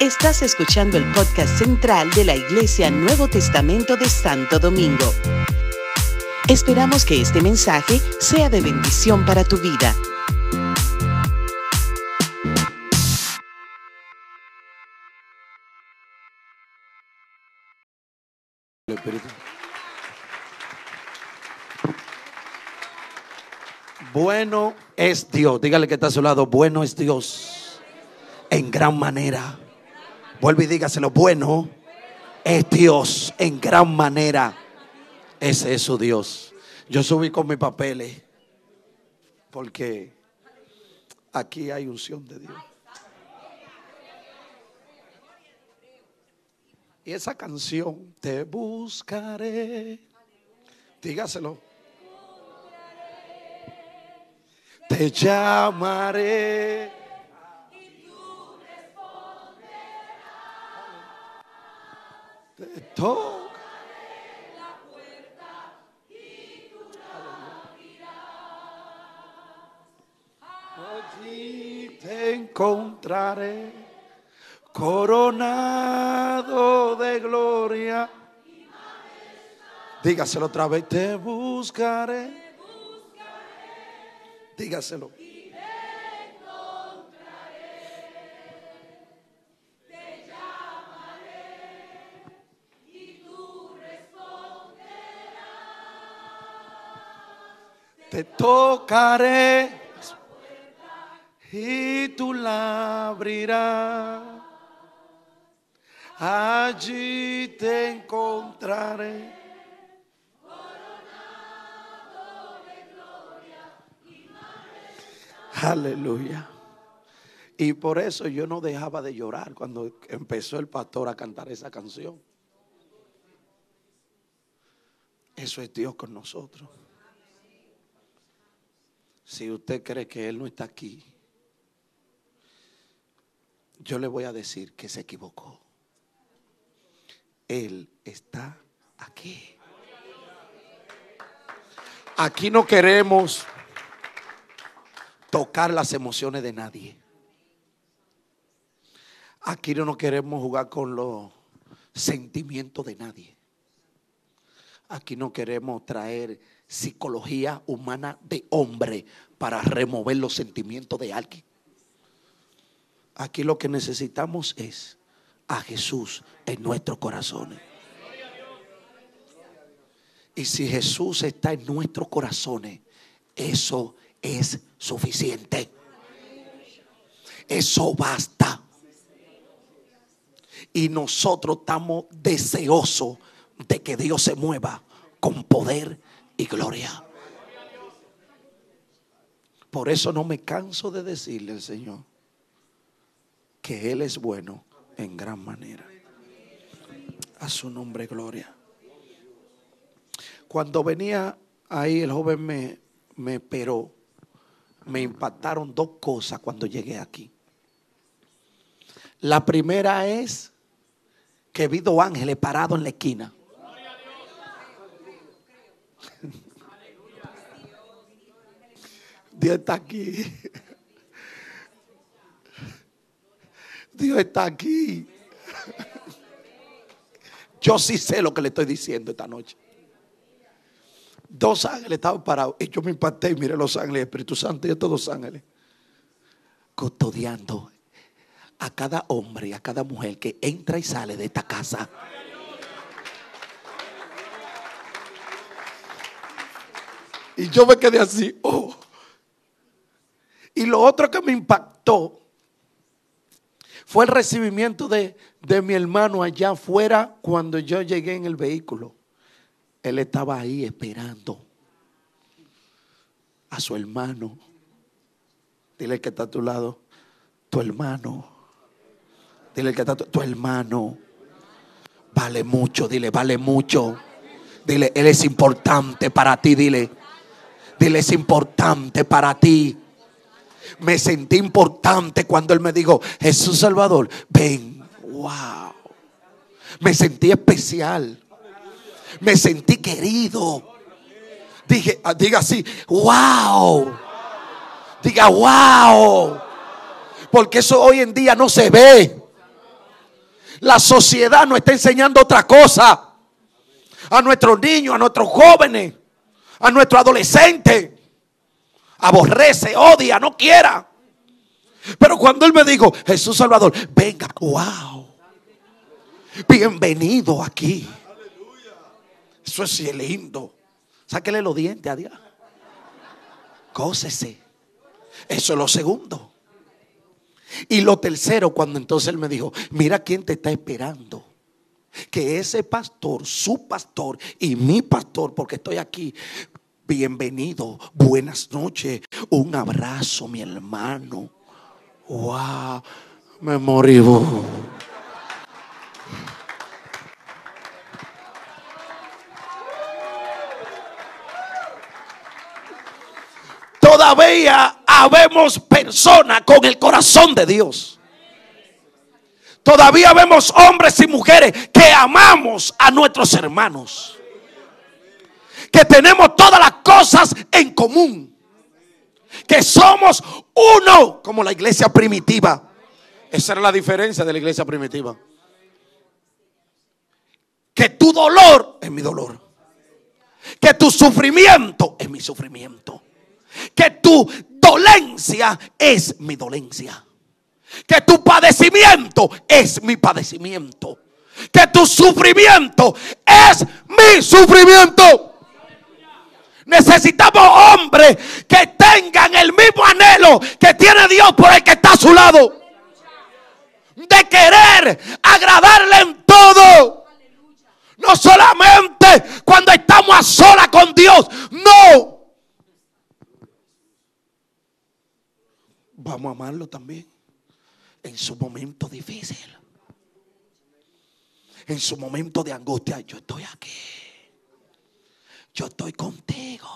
Estás escuchando el podcast central de la Iglesia Nuevo Testamento de Santo Domingo. Esperamos que este mensaje sea de bendición para tu vida. Bueno es Dios. Dígale que está a su lado. Bueno es Dios. En gran manera. Vuelve y dígaselo. Bueno es Dios. En gran manera. Ese es su Dios. Yo subí con mis papeles. Porque aquí hay unción de Dios. Y esa canción, te buscaré. Dígaselo. Te llamaré. Abrirás. Allí te encontraré coronado de gloria. Dígaselo otra vez, te buscaré. Dígaselo. Te tocaré y tú la abrirás. Allí te encontraré. Aleluya. Y por eso yo no dejaba de llorar cuando empezó el pastor a cantar esa canción. Eso es Dios con nosotros. Si usted cree que Él no está aquí, yo le voy a decir que se equivocó. Él está aquí. Aquí no queremos tocar las emociones de nadie. Aquí no queremos jugar con los sentimientos de nadie. Aquí no queremos traer psicología humana de hombre para remover los sentimientos de alguien. Aquí lo que necesitamos es a Jesús en nuestros corazones. Y si Jesús está en nuestros corazones, eso es suficiente. Eso basta. Y nosotros estamos deseosos de que Dios se mueva con poder y gloria. Por eso no me canso de decirle al Señor que Él es bueno en gran manera. A su nombre, gloria. Cuando venía ahí, el joven me, me esperó. Me impactaron dos cosas cuando llegué aquí. La primera es que vi dos ángeles parados en la esquina. Dios está aquí. Dios está aquí. Yo sí sé lo que le estoy diciendo esta noche. Dos ángeles estaban parados. Y yo me impacté y miré los ángeles, Espíritu Santo y estos dos ángeles. Custodiando a cada hombre y a cada mujer que entra y sale de esta casa. Y yo me quedé así. Oh. Y lo otro que me impactó fue el recibimiento de, de mi hermano allá afuera cuando yo llegué en el vehículo. Él estaba ahí esperando a su hermano. Dile que está a tu lado, tu hermano. Dile que está a tu, tu hermano. Vale mucho, dile, vale mucho. Dile, él es importante para ti, dile. Dile, es importante para ti. Me sentí importante cuando él me dijo, Jesús Salvador, ven. Wow. Me sentí especial. Me sentí querido. Dije, diga así, wow. Diga, wow. Porque eso hoy en día no se ve. La sociedad nos está enseñando otra cosa. A nuestros niños, a nuestros jóvenes, a nuestros adolescentes. Aborrece, odia, no quiera. Pero cuando él me dijo, Jesús Salvador, venga, wow. Bienvenido aquí. Eso es lindo. Sáquele los dientes a Dios. Cósese. Eso es lo segundo. Y lo tercero, cuando entonces él me dijo, mira quién te está esperando. Que ese pastor, su pastor y mi pastor, porque estoy aquí, bienvenido, buenas noches, un abrazo, mi hermano. Wow, me morí. Todavía habemos personas con el corazón de Dios. Todavía vemos hombres y mujeres que amamos a nuestros hermanos. Que tenemos todas las cosas en común que somos uno como la iglesia primitiva. Esa era la diferencia de la iglesia primitiva. Que tu dolor es mi dolor. Que tu sufrimiento es mi sufrimiento. Que tu dolencia es mi dolencia. Que tu padecimiento es mi padecimiento. Que tu sufrimiento es mi sufrimiento. Necesitamos hombres que tengan el mismo anhelo que tiene Dios por el que está a su lado. De querer agradarle en todo. No solamente cuando estamos a sola con Dios. No. Vamos a amarlo también. En su momento difícil. En su momento de angustia. Yo estoy aquí yo estoy contigo.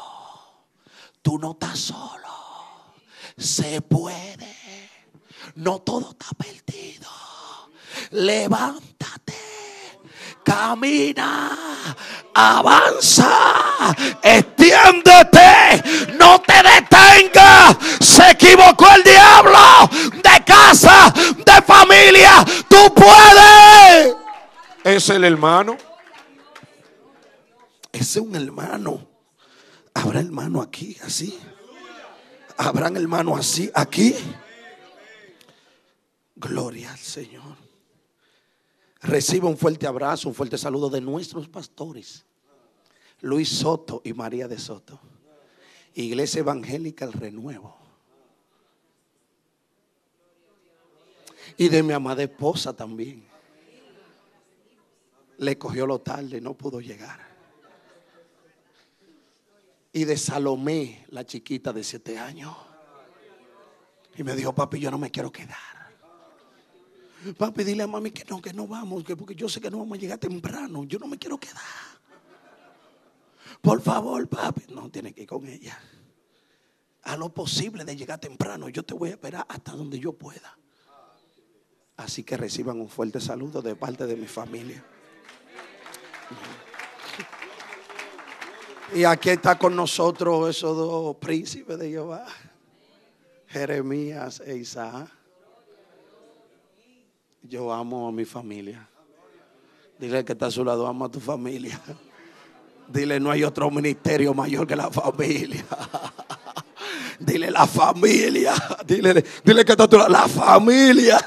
Tú no estás solo. Se puede. No todo está perdido. Levántate. Camina. Avanza. Extiéndete. No te detengas. Se equivocó el diablo. De casa. De familia. Tú puedes. Es el hermano. Un hermano. Habrá hermano aquí, así. Habrán hermano así, aquí. Gloria al Señor. Reciba un fuerte abrazo, un fuerte saludo de nuestros pastores. Luis Soto y María de Soto. Iglesia Evangélica El Renuevo. Y de mi amada esposa también. Le cogió lo tarde, no pudo llegar y de Salomé, la chiquita de siete años. Y me dijo, papi, yo no me quiero quedar. Papi, dile a mami que no, que no vamos, que porque yo sé que no vamos a llegar temprano. Yo no me quiero quedar. Por favor, papi. No, tiene que ir con ella. A lo posible de llegar temprano. Yo te voy a esperar hasta donde yo pueda. Así que reciban un fuerte saludo de parte de mi familia. Y aquí está con nosotros esos dos príncipes de Jehová, Jeremías e Isaac. Yo amo a mi familia. Dile que está a su lado, amo a tu familia. Dile, no hay otro ministerio mayor que la familia. Dile la familia. Dile, dile que está a tu lado, la familia.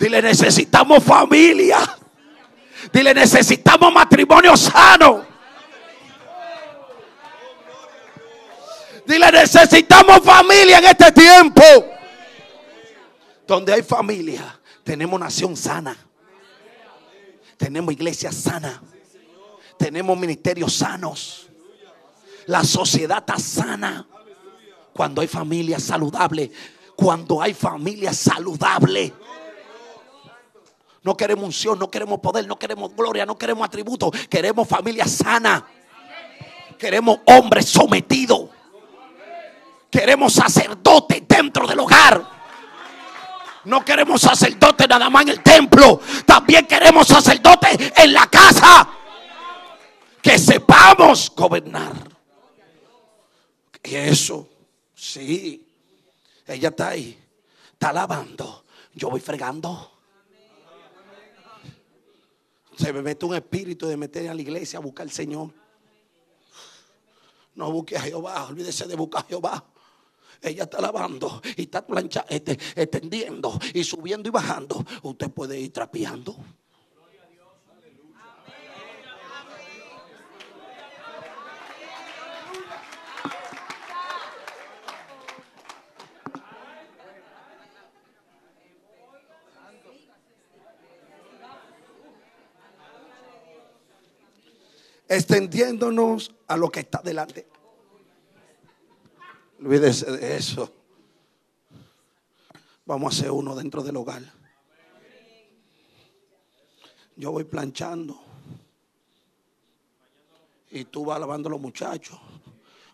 Dile, necesitamos familia. Dile, necesitamos matrimonio sano. Dile, necesitamos familia en este tiempo. Donde hay familia, tenemos nación sana. Tenemos iglesia sana. Tenemos ministerios sanos. La sociedad está sana. Cuando hay familia saludable. Cuando hay familia saludable. No queremos unción, no queremos poder, no queremos gloria, no queremos atributos. Queremos familia sana. Queremos hombres sometidos. Queremos sacerdote dentro del hogar. No queremos sacerdote nada más en el templo. También queremos sacerdote en la casa. Que sepamos gobernar. Y eso, sí. Ella está ahí. está lavando, yo voy fregando. Se me mete un espíritu de meter a la iglesia a buscar al Señor. No busque a Jehová, olvídese de buscar a Jehová. Ella está lavando y está plancha, este, extendiendo y subiendo y bajando. Usted puede ir trapeando. extendiéndonos a lo que está delante. Olvídese de eso. Vamos a hacer uno dentro del hogar. Yo voy planchando. Y tú vas lavando los muchachos.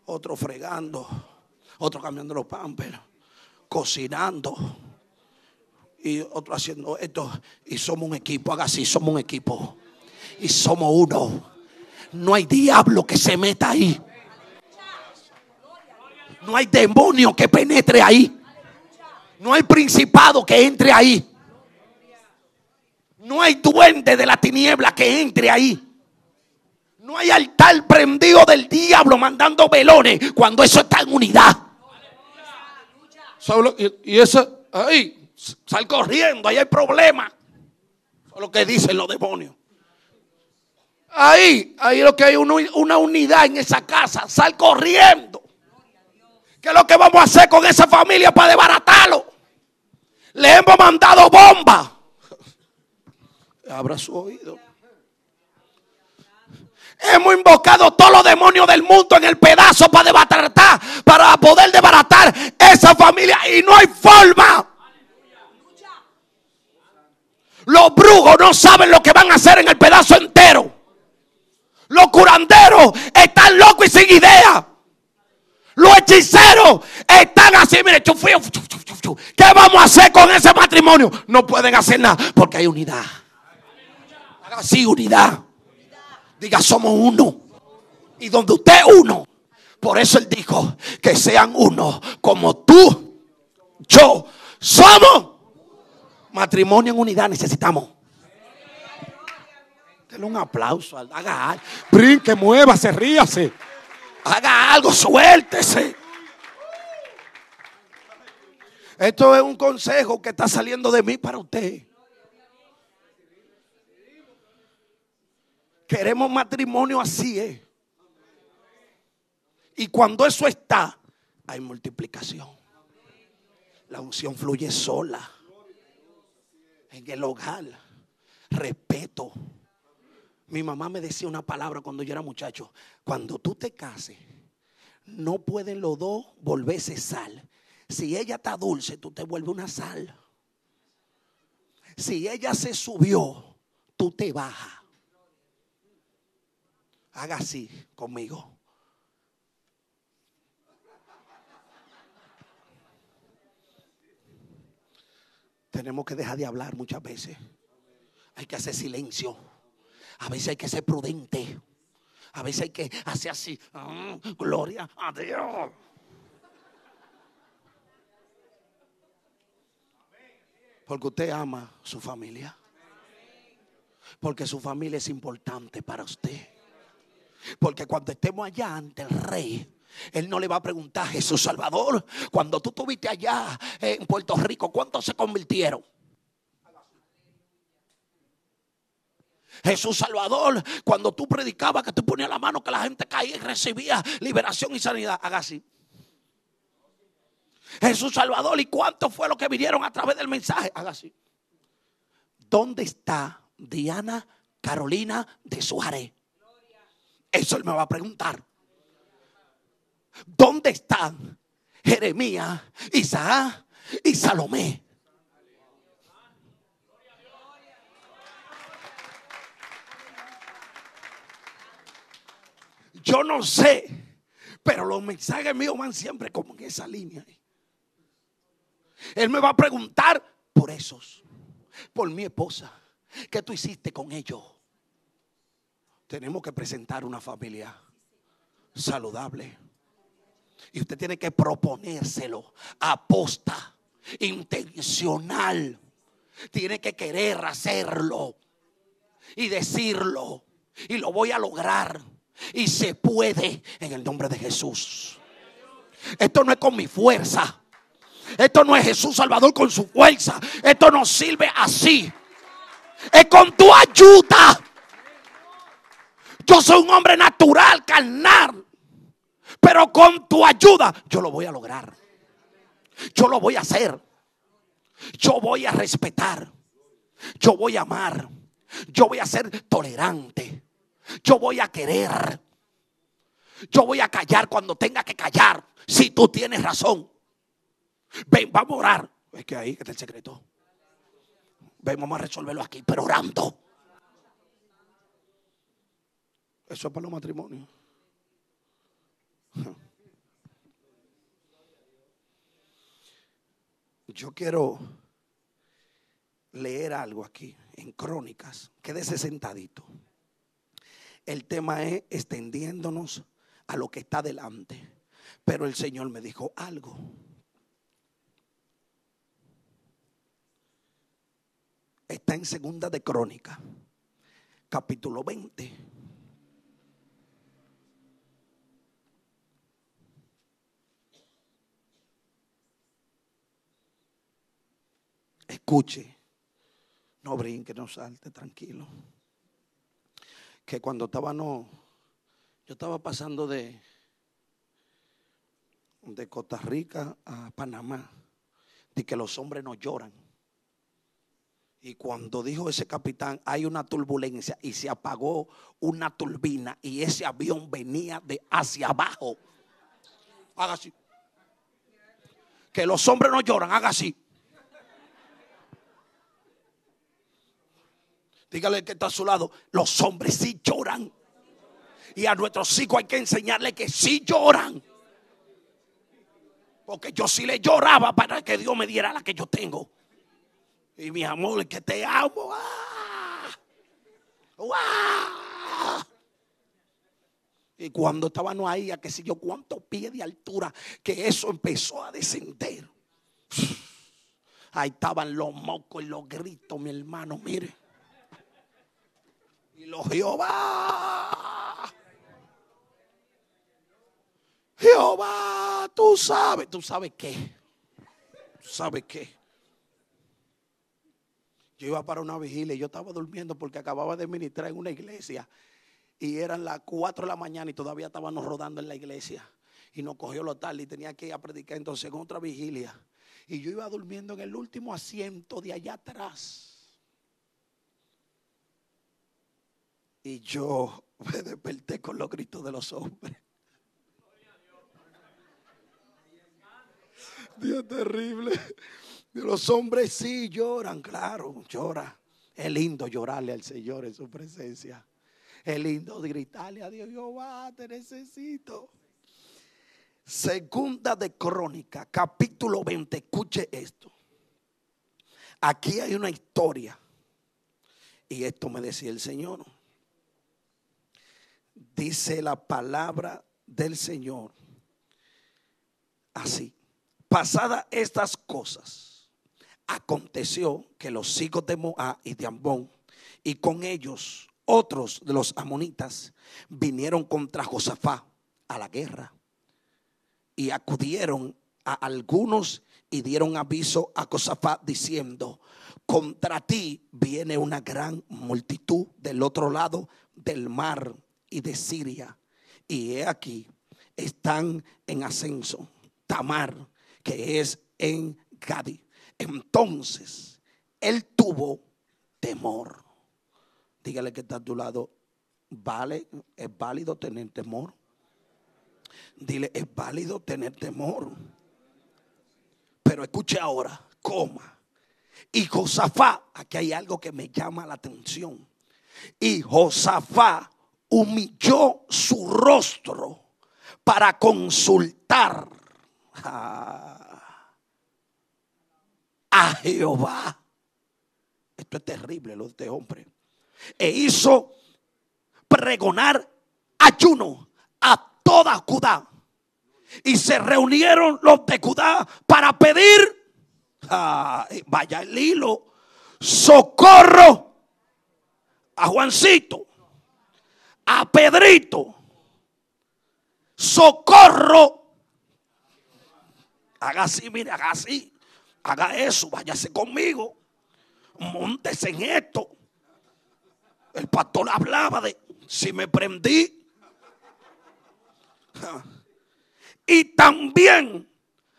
Otro fregando. Otro cambiando los pampers. Cocinando. Y otro haciendo esto. Y somos un equipo. Haga así, somos un equipo. Y somos uno no hay diablo que se meta ahí. No hay demonio que penetre ahí. No hay principado que entre ahí. No hay duende de la tiniebla que entre ahí. No hay altar prendido del diablo mandando velones cuando eso está en unidad. Y, eso, ahí, sal corriendo, ahí hay problema. Eso es lo que dicen los demonios. Ahí, ahí lo que hay una unidad en esa casa. Sal corriendo. ¿Qué es lo que vamos a hacer con esa familia para desbaratarlo? Le hemos mandado bomba. Abra su oído. Hemos invocado todos los demonios del mundo en el pedazo para desbaratar, para poder desbaratar esa familia y no hay forma. Los brujos no saben lo que van a hacer en el pedazo entero. Los curanderos están locos y sin idea. Los hechiceros están así, mire, ¿qué vamos a hacer con ese matrimonio? No pueden hacer nada porque hay unidad. Haga así, unidad. Diga, somos uno. Y donde usted es uno. Por eso él dijo que sean uno como tú, yo, somos. Matrimonio en unidad necesitamos. Denle un aplauso. Haga. Brinque, muévase, ríase. Haga algo, suéltese. Esto es un consejo que está saliendo de mí para usted. Queremos matrimonio así, ¿eh? Y cuando eso está, hay multiplicación. La unción fluye sola. En el hogar. Respeto. Mi mamá me decía una palabra cuando yo era muchacho. Cuando tú te cases, no pueden los dos volverse sal. Si ella está dulce, tú te vuelves una sal. Si ella se subió, tú te bajas. Haga así conmigo. Tenemos que dejar de hablar muchas veces. Hay que hacer silencio. A veces hay que ser prudente. A veces hay que hacer así. Ah, gloria a Dios. Porque usted ama su familia. Porque su familia es importante para usted. Porque cuando estemos allá ante el rey, él no le va a preguntar, Jesús Salvador, cuando tú estuviste allá en Puerto Rico, ¿cuántos se convirtieron? Jesús Salvador, cuando tú predicabas que tú ponías la mano que la gente caía y recibía liberación y sanidad, haga así. Jesús Salvador, ¿y cuánto fue lo que vinieron a través del mensaje? Haga así. ¿Dónde está Diana Carolina de Suárez? Eso él me va a preguntar. ¿Dónde están Jeremías, Isaac y Salomé? Yo no sé, pero los mensajes míos van siempre como en esa línea. Él me va a preguntar por esos, por mi esposa. ¿Qué tú hiciste con ellos? Tenemos que presentar una familia saludable. Y usted tiene que proponérselo a posta. intencional. Tiene que querer hacerlo y decirlo. Y lo voy a lograr. Y se puede en el nombre de Jesús. Esto no es con mi fuerza. Esto no es Jesús Salvador con su fuerza. Esto no sirve así. Es con tu ayuda. Yo soy un hombre natural, carnal. Pero con tu ayuda yo lo voy a lograr. Yo lo voy a hacer. Yo voy a respetar. Yo voy a amar. Yo voy a ser tolerante. Yo voy a querer. Yo voy a callar cuando tenga que callar. Si tú tienes razón. Ven, vamos a orar. Es que ahí está el secreto. Ven, vamos a resolverlo aquí, pero orando. Eso es para los matrimonios. Yo quiero leer algo aquí en Crónicas. Quédese sentadito. El tema es extendiéndonos a lo que está delante. Pero el Señor me dijo algo. Está en segunda de Crónica, capítulo 20. Escuche, no brinque, no salte, tranquilo. Que cuando estaba no, yo estaba pasando de de Costa Rica a Panamá, de que los hombres no lloran. Y cuando dijo ese capitán, hay una turbulencia y se apagó una turbina y ese avión venía de hacia abajo. Haga así. Que los hombres no lloran, haga así. Dígale que está a su lado, los hombres sí lloran. Y a nuestros hijos hay que enseñarle que sí lloran. Porque yo sí le lloraba para que Dios me diera la que yo tengo. Y mi amor, que te amo. ¡Ah! Y cuando estábamos ahí, a que sé yo cuántos pies de altura, que eso empezó a descender. Ahí estaban los mocos y los gritos, mi hermano, mire. Y los Jehová. Jehová, tú sabes, tú sabes qué. ¿Tú sabes qué? Yo iba para una vigilia y yo estaba durmiendo porque acababa de ministrar en una iglesia. Y eran las 4 de la mañana y todavía estábamos rodando en la iglesia. Y nos cogió lo tal y tenía que ir a predicar entonces en otra vigilia. Y yo iba durmiendo en el último asiento de allá atrás. Y yo me desperté con los gritos de los hombres. Dios terrible. Los hombres sí lloran, claro, llora. Es lindo llorarle al Señor en su presencia. Es lindo gritarle a Dios, Jehová, te necesito. Segunda de Crónica, capítulo 20. Escuche esto. Aquí hay una historia. Y esto me decía el Señor. Dice la palabra del Señor así. Pasadas estas cosas aconteció que los hijos de Moab y de Ambón y con ellos otros de los amonitas vinieron contra Josafá a la guerra y acudieron a algunos y dieron aviso a Josafá diciendo, contra ti viene una gran multitud del otro lado del mar y de Siria. Y he aquí, están en ascenso Tamar, que es en Gadi. Entonces, él tuvo temor. Dígale que está a tu lado. Vale, es válido tener temor. Dile, es válido tener temor. Pero escuche ahora, coma. Y Josafá, aquí hay algo que me llama la atención. Y Josafá humilló su rostro para consultar. a Jehová. Esto es terrible lo de hombre. E hizo pregonar ayuno a toda Judá. Y se reunieron los de Judá para pedir vaya el hilo. Socorro a Juancito, a Pedrito. Socorro. Haga así, mire, haga así. Haga eso, váyase conmigo. Montese en esto. El pastor hablaba de si me prendí. Y también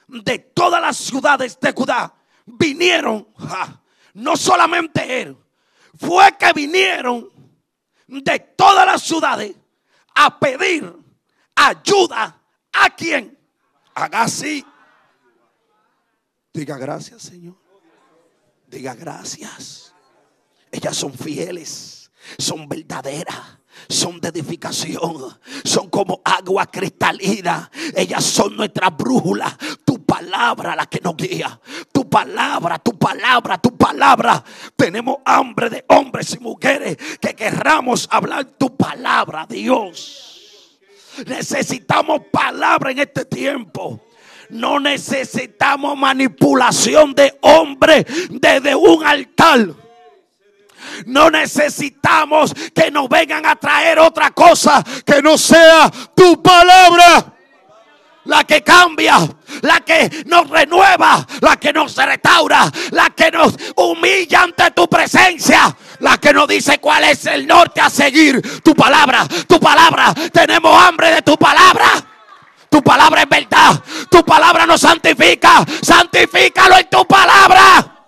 de todas las ciudades de Judá vinieron, no solamente él, fue que vinieron de todas las ciudades a pedir ayuda a quien haga así. Diga gracias, Señor. Diga gracias. Ellas son fieles, son verdaderas son de edificación, son como agua cristalina. Ellas son nuestra brújula. Tu palabra la que nos guía. Palabra, tu palabra, tu palabra. Tenemos hambre de hombres y mujeres que querramos hablar tu palabra, Dios. Necesitamos palabra en este tiempo. No necesitamos manipulación de hombre desde un altar. No necesitamos que nos vengan a traer otra cosa que no sea tu palabra. La que cambia, la que nos renueva, la que nos restaura, la que nos humilla ante tu presencia, la que nos dice cuál es el norte a seguir. Tu palabra, tu palabra. Tenemos hambre de tu palabra. Tu palabra es verdad. Tu palabra nos santifica. Santifícalo en tu palabra.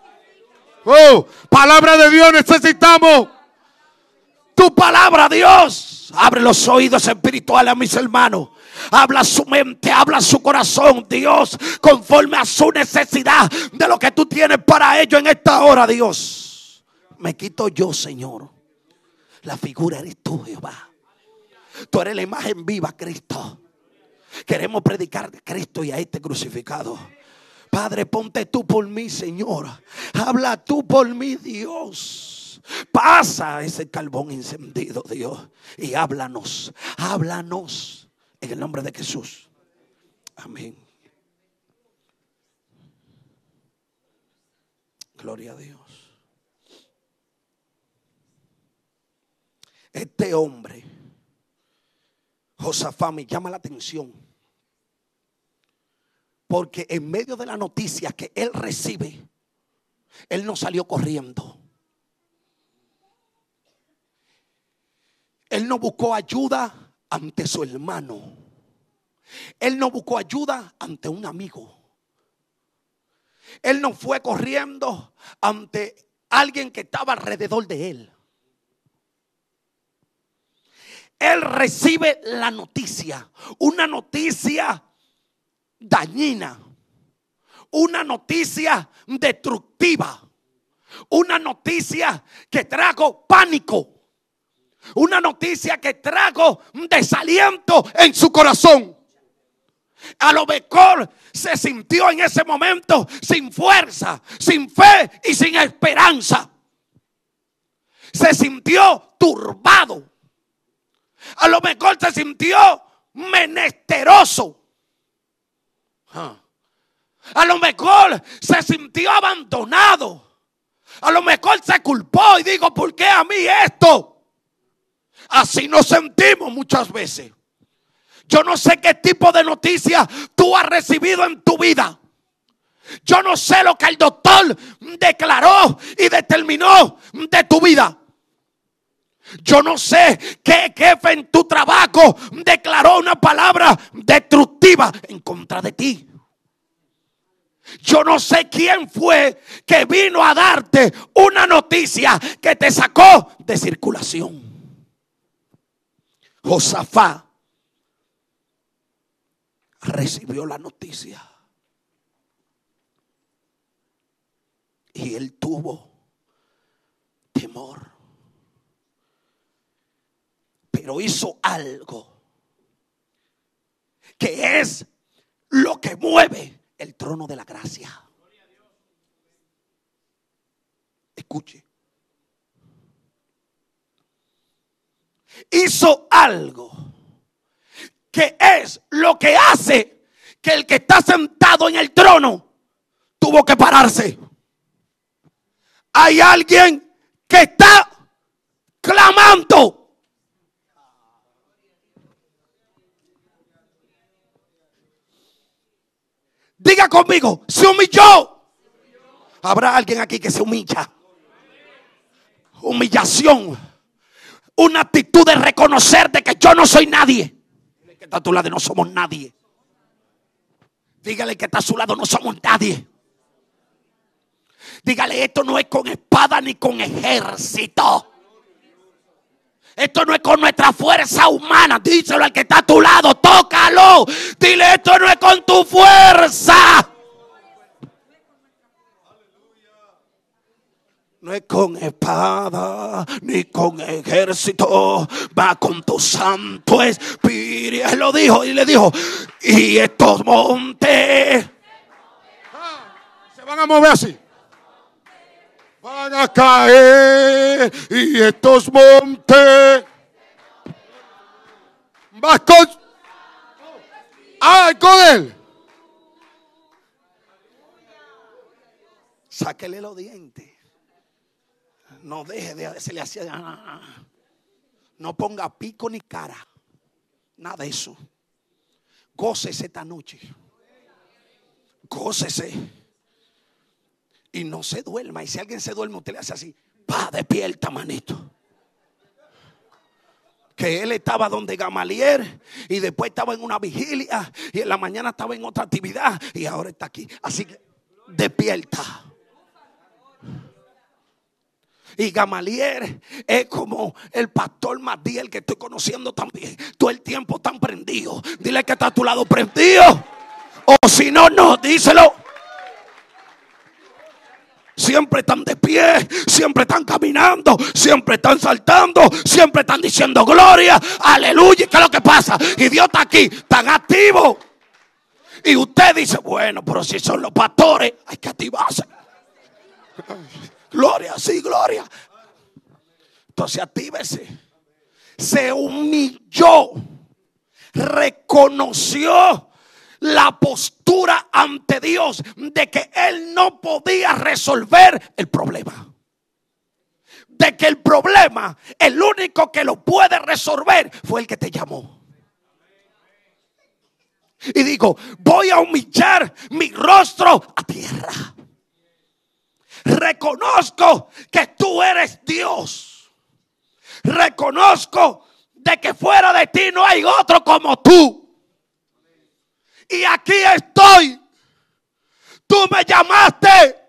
Oh, palabra de Dios necesitamos. Tu palabra, Dios. Abre los oídos espirituales a mis hermanos. Habla su mente, habla su corazón, Dios, conforme a su necesidad de lo que tú tienes para ellos en esta hora, Dios. Me quito yo, Señor. La figura eres tú, Jehová. Tú eres la imagen viva, Cristo. Queremos predicar Cristo y a este crucificado. Padre, ponte tú por mí, Señor. Habla tú por mí, Dios. Pasa ese carbón encendido, Dios. Y háblanos, háblanos en el nombre de Jesús. Amén. Gloria a Dios. Este hombre, Josafá, me llama la atención porque en medio de la noticia que él recibe, él no salió corriendo. Él no buscó ayuda ante su hermano. Él no buscó ayuda ante un amigo. Él no fue corriendo ante alguien que estaba alrededor de él. Él recibe la noticia, una noticia dañina, una noticia destructiva, una noticia que trajo pánico, una noticia que trajo desaliento en su corazón. A lo mejor se sintió en ese momento sin fuerza, sin fe y sin esperanza. Se sintió turbado. A lo mejor se sintió menesteroso. A lo mejor se sintió abandonado. A lo mejor se culpó y digo, ¿por qué a mí esto? Así nos sentimos muchas veces. Yo no sé qué tipo de noticia tú has recibido en tu vida. Yo no sé lo que el doctor declaró y determinó de tu vida. Yo no sé qué jefe en tu trabajo declaró una palabra destructiva en contra de ti. Yo no sé quién fue que vino a darte una noticia que te sacó de circulación. Josafá recibió la noticia. Y él tuvo temor. Pero hizo algo que es lo que mueve el trono de la gracia. Escuche. Hizo algo que es lo que hace que el que está sentado en el trono tuvo que pararse. Hay alguien que está clamando. Diga conmigo, se humilló. Habrá alguien aquí que se humilla. Humillación. Una actitud de reconocer de que yo no soy nadie. Que está a tu lado, no somos nadie. Dígale que está a su lado, no somos nadie. Dígale, esto no es con espada ni con ejército. Esto no es con nuestra fuerza humana. Díselo al que está a tu lado. Tócalo. Dile, esto no es con tu fuerza. No es con espada ni con ejército, va con tu santo espíritu. Él lo dijo y le dijo, y estos montes Se van a mover así. Van a caer y estos montes. Vas con. ¡Ay, con él! sáquele los dientes. No deje de se le hacía. No ponga pico ni cara. Nada de eso. Gócese esta noche. Gócese. Y no se duerma. Y si alguien se duerme, usted le hace así. Pa, despierta, manito. Que él estaba donde Gamaliel y después estaba en una vigilia y en la mañana estaba en otra actividad y ahora está aquí. Así que despierta. Y Gamaliel es como el pastor Madiel que estoy conociendo también. Todo el tiempo tan prendido. Dile que está a tu lado prendido. O si no, no, díselo. Siempre están de pie, siempre están caminando, siempre están saltando, siempre están diciendo gloria, aleluya. ¿Qué es lo que pasa? Y Dios está aquí, tan activo. Y usted dice, bueno, pero si son los pastores, hay que activarse. Gloria, sí, gloria. Entonces actívese. Se humilló. Reconoció la postura ante Dios de que él no podía resolver el problema. De que el problema, el único que lo puede resolver fue el que te llamó. Y digo, voy a humillar mi rostro a tierra reconozco que tú eres Dios. Reconozco de que fuera de ti no hay otro como tú. Y aquí estoy. Tú me llamaste.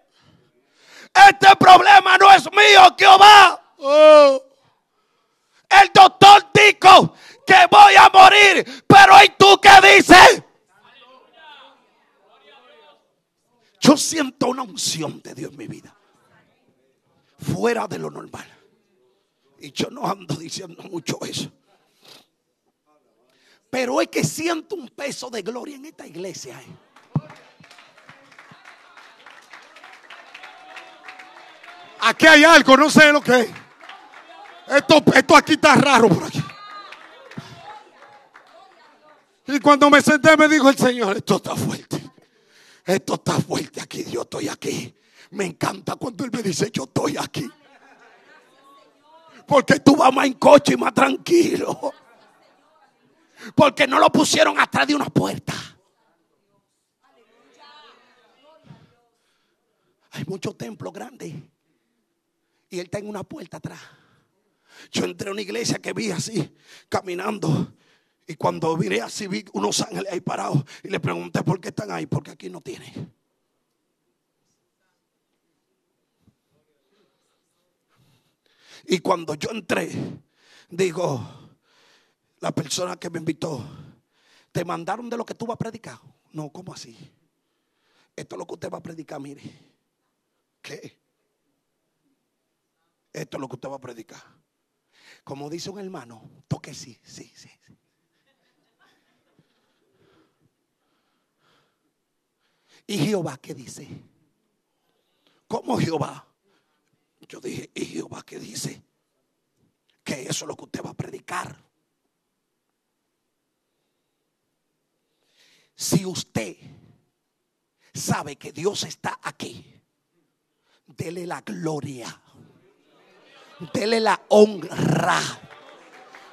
Este problema no es mío, Jehová. El doctor dijo que voy a morir. Pero ¿y tú qué dices? Yo siento una unción de Dios en mi vida. Fuera de lo normal. Y yo no ando diciendo mucho eso. Pero es que siento un peso de gloria en esta iglesia. Eh. Aquí hay algo, no sé lo que es. Esto, esto aquí está raro por aquí. Y cuando me senté me dijo el Señor, esto está fuerte. Esto está fuerte aquí, yo estoy aquí. Me encanta cuando Él me dice, yo estoy aquí. Porque tú vas más en coche y más tranquilo. Porque no lo pusieron atrás de una puerta. Hay muchos templos grandes. Y Él está en una puerta atrás. Yo entré a una iglesia que vi así, caminando. Y cuando miré así, vi unos ángeles ahí parados. Y le pregunté por qué están ahí. Porque aquí no tiene. Y cuando yo entré, digo, la persona que me invitó, ¿te mandaron de lo que tú vas a predicar? No, ¿cómo así? Esto es lo que usted va a predicar, mire. ¿Qué? Esto es lo que usted va a predicar. Como dice un hermano, toque sí, sí, sí. ¿Y Jehová qué dice? ¿Cómo Jehová? Yo dije, ¿y Jehová qué dice? Que eso es lo que usted va a predicar. Si usted sabe que Dios está aquí, dele la gloria, dele la honra.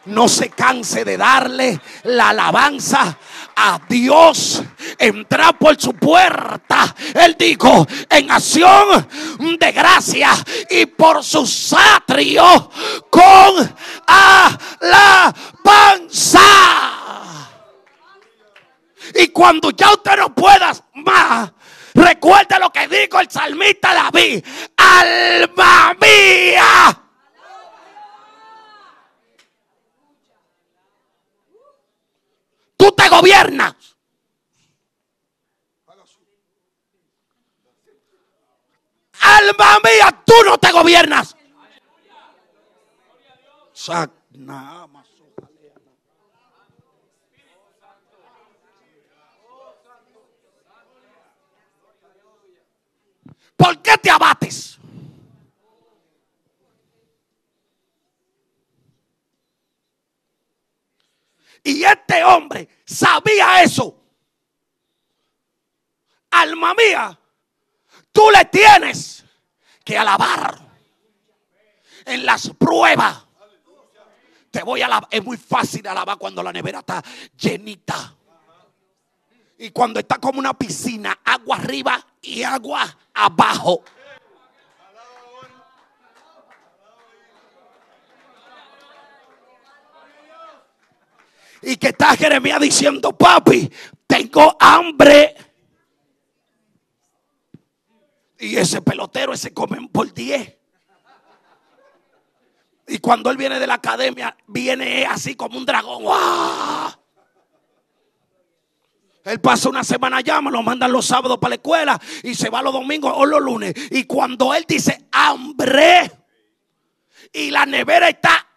No se canse de darle la alabanza a Dios. Entrar por su puerta. Él dijo en acción de gracia y por sus atrios con alabanza. Y cuando ya usted no pueda más, recuerde lo que dijo el salmista David. Alma mía. Tú te gobiernas. Alma mía, tú no te gobiernas. ¿Por qué te abates? Y este hombre sabía eso. Alma mía, tú le tienes que alabar en las pruebas. Te voy a alabar. Es muy fácil alabar cuando la nevera está llenita. Y cuando está como una piscina, agua arriba y agua abajo. Y que está Jeremías diciendo, papi, tengo hambre. Y ese pelotero, ese comen por 10. Y cuando él viene de la academia, viene así como un dragón. Él pasa una semana allá, me lo mandan los sábados para la escuela y se va los domingos o los lunes. Y cuando él dice hambre y la nevera está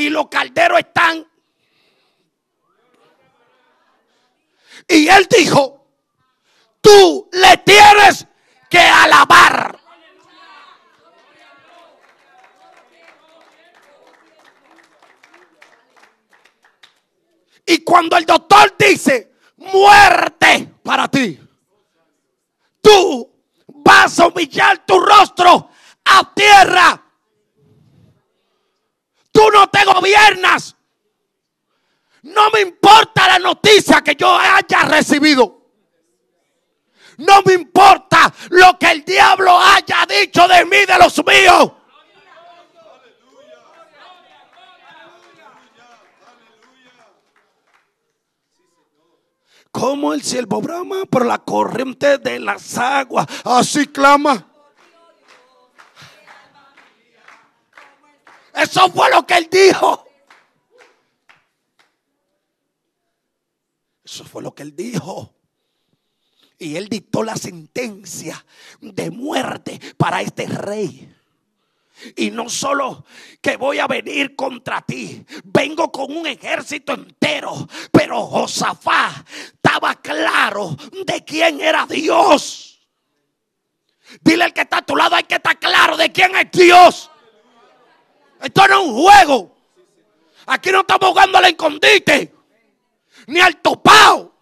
y los calderos están. Y él dijo, tú le tienes que alabar. Y cuando el doctor dice, muerte para ti, tú vas a humillar tu rostro a tierra Tú no te gobiernas. No me importa la noticia que yo haya recibido. No me importa lo que el diablo haya dicho de mí, de los míos. Como el siervo brama por la corriente de las aguas, así clama Eso fue lo que él dijo. Eso fue lo que él dijo. Y él dictó la sentencia de muerte para este rey. Y no solo que voy a venir contra ti, vengo con un ejército entero. Pero Josafá estaba claro de quién era Dios. Dile al que está a tu lado, hay que estar claro de quién es Dios. Esto no es un juego. Aquí no estamos jugando al escondite. Ni al topao.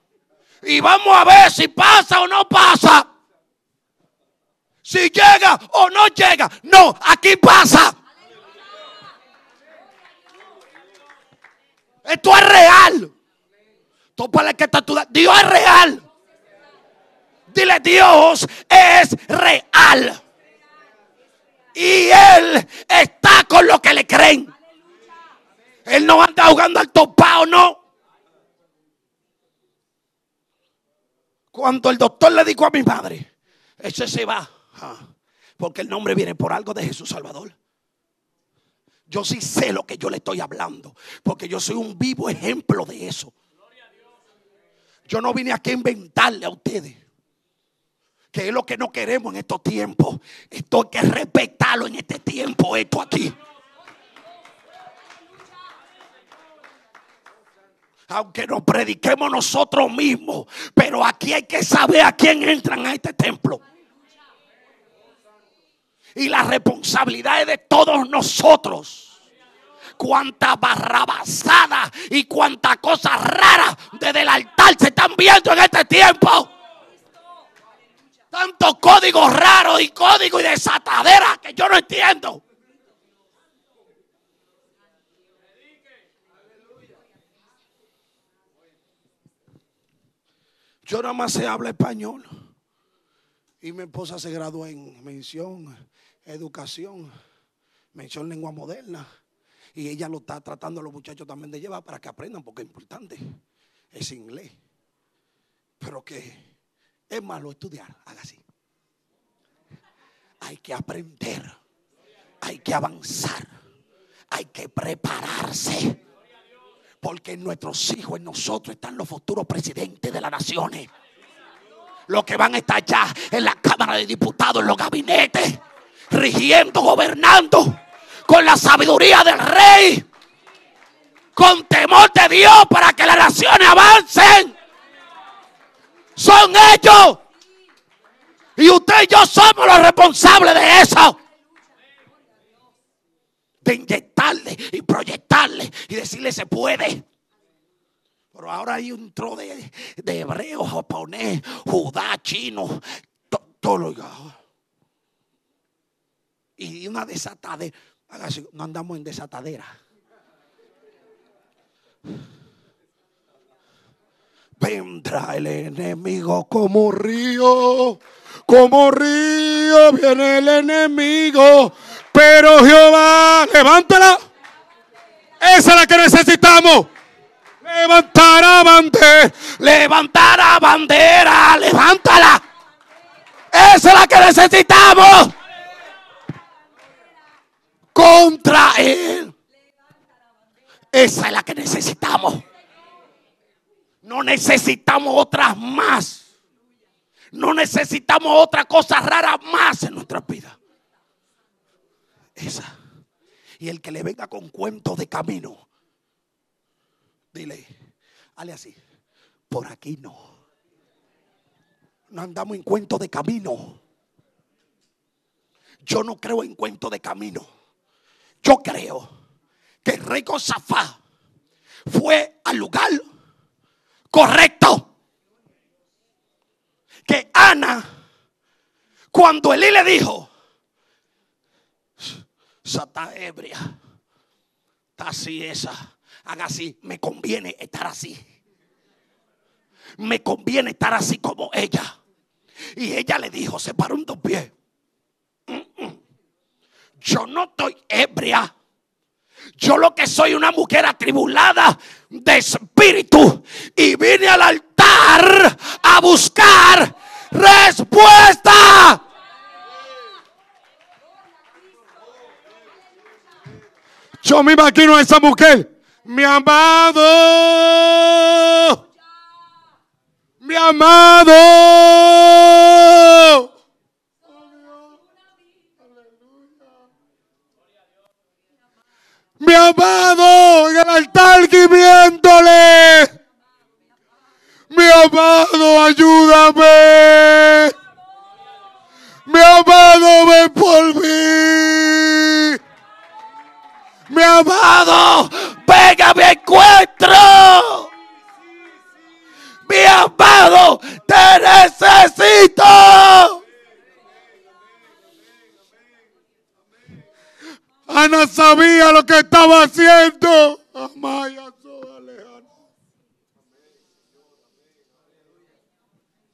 Y vamos a ver si pasa o no pasa. Si llega o no llega. No, aquí pasa. Esto es real. Tópale que está Dios es real. Dile, Dios es real. Y Él está con lo que le creen. Él no anda jugando al topado, no. Cuando el doctor le dijo a mi madre, ese se va. Porque el nombre viene por algo de Jesús Salvador. Yo sí sé lo que yo le estoy hablando. Porque yo soy un vivo ejemplo de eso. Yo no vine aquí a inventarle a ustedes que es lo que no queremos en estos tiempos. Esto hay que respetarlo en este tiempo, esto aquí. Aunque nos prediquemos nosotros mismos, pero aquí hay que saber a quién entran a este templo. Y la responsabilidad es de todos nosotros cuánta barrabasada y cuánta cosa rara desde el altar se están viendo en este tiempo. Tanto código raro y código y desatadera que yo no entiendo. Yo nada más se habla español. Y mi esposa se graduó en mención, educación, mención lengua moderna. Y ella lo está tratando a los muchachos también de llevar para que aprendan, porque es importante. Es inglés. Pero que es malo estudiar, haga así. Hay que aprender, hay que avanzar, hay que prepararse. Porque en nuestros hijos, en nosotros están los futuros presidentes de las naciones. Los que van a estar ya en la Cámara de Diputados, en los gabinetes, rigiendo, gobernando con la sabiduría del rey, con temor de Dios para que las naciones avancen. Son ellos. Y usted y yo somos los responsables de eso. De inyectarle y proyectarle y decirle se puede. Pero ahora hay un tro de, de hebreo, japonés, judá, chino, todo Y una desatadera. No andamos en desatadera. Vendrá el enemigo como río, como río viene el enemigo, pero Jehová, levántala. Esa es la que necesitamos. Levantar a bandera, levantar a bandera, levántala. Esa es la que necesitamos. Contra él. Esa es la que necesitamos. No necesitamos otras más. No necesitamos otra cosa rara más en nuestra vida. Esa. Y el que le venga con cuentos de camino, dile, hale así, por aquí no. No andamos en cuentos de camino. Yo no creo en cuentos de camino. Yo creo que el rey Josafá fue al lugar correcto. Que Ana, cuando Elí le dijo, está ebria, está así esa, haga así, me conviene estar así. Me conviene estar así como ella. Y ella le dijo, se paró un dos pies. Mm, mm. Yo no estoy ebria. Yo lo que soy una mujer atribulada de espíritu y vine al altar a buscar respuesta. Yo me imagino a esa mujer, mi amado, mi amado. Mi amado, en el altar gimiéndole. Mi amado, ayúdame. Mi amado, ven por mí. Mi amado, venga a mi encuentro. Mi amado, te necesito. Ana sabía lo que estaba haciendo.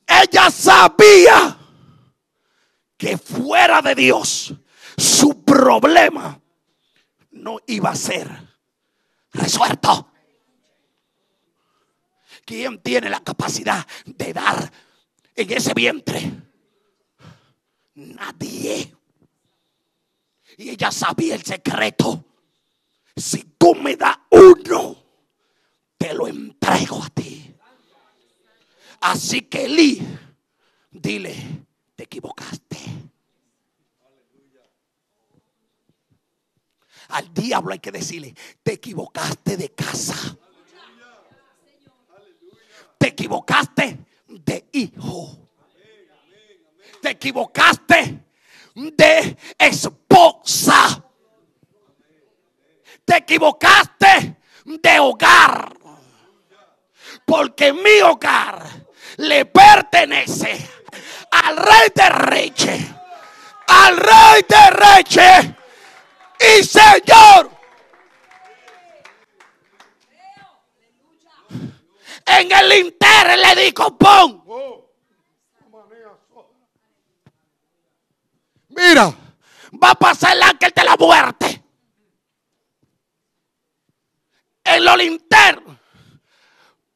Ella sabía que fuera de Dios su problema no iba a ser resuelto. ¿Quién tiene la capacidad de dar en ese vientre? Nadie. Y ella sabía el secreto. Si tú me das uno, te lo entrego a ti. Así que Eli, dile, te equivocaste. Al diablo hay que decirle, te equivocaste de casa. Te equivocaste de hijo. Te equivocaste de esposa. te equivocaste de hogar. Porque mi hogar le pertenece al rey de reyes, al rey de reyes y Señor. En el inter le dijo, pon. Mira, va a pasar el ángel de la muerte. En lo linterno.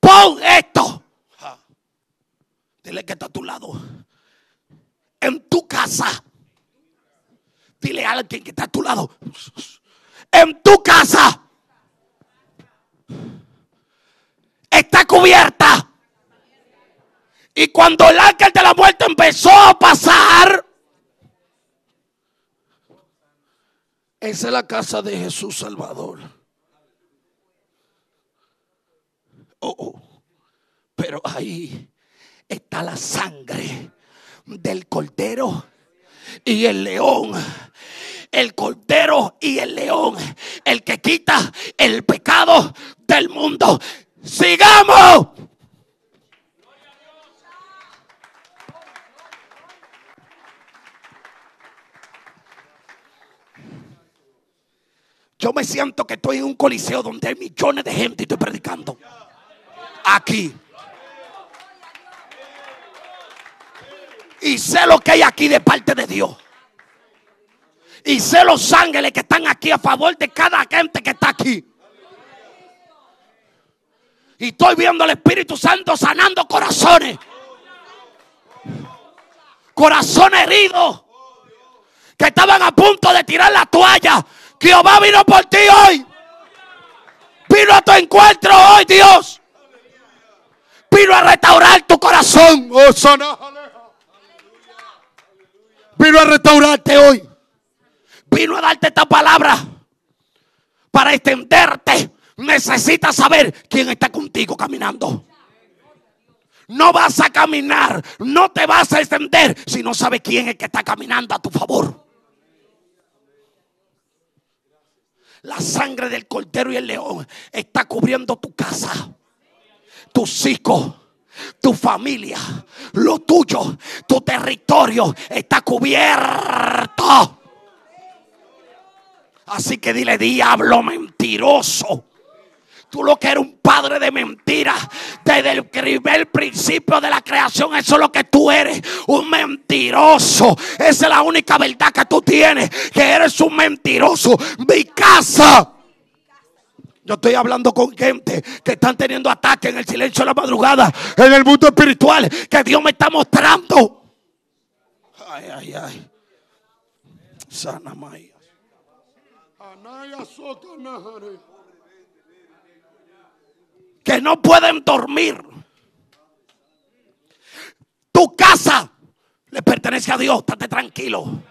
Pon esto. Dile que está a tu lado. En tu casa. Dile a alguien que está a tu lado. En tu casa. Está cubierta. Y cuando el ángel de la muerte empezó a pasar. Esa es la casa de Jesús Salvador. Oh, oh. Pero ahí está la sangre del cordero y el león. El cordero y el león. El que quita el pecado del mundo. Sigamos. Yo me siento que estoy en un coliseo donde hay millones de gente y estoy predicando. Aquí. Y sé lo que hay aquí de parte de Dios. Y sé los ángeles que están aquí a favor de cada gente que está aquí. Y estoy viendo al Espíritu Santo sanando corazones. Corazones heridos. Que estaban a punto de tirar la toalla. Jehová vino por ti hoy. Vino a tu encuentro hoy, Dios. Vino a restaurar tu corazón. Oh, Vino a restaurarte hoy. Vino a darte esta palabra para extenderte. Necesitas saber quién está contigo caminando. No vas a caminar, no te vas a extender si no sabes quién es el que está caminando a tu favor. La sangre del cordero y el león está cubriendo tu casa, tus hijos, tu familia, lo tuyo, tu territorio está cubierto. Así que dile, diablo mentiroso. Tú lo que eres un padre de mentira. Desde el primer principio de la creación, eso es lo que tú eres. Un mentiroso. Esa es la única verdad que tú tienes. Que eres un mentiroso. Mi casa. Yo estoy hablando con gente que están teniendo ataques en el silencio de la madrugada. En el mundo espiritual. Que Dios me está mostrando. Ay, ay, ay. Sana Maya. Que no pueden dormir. Tu casa le pertenece a Dios, estate tranquilo.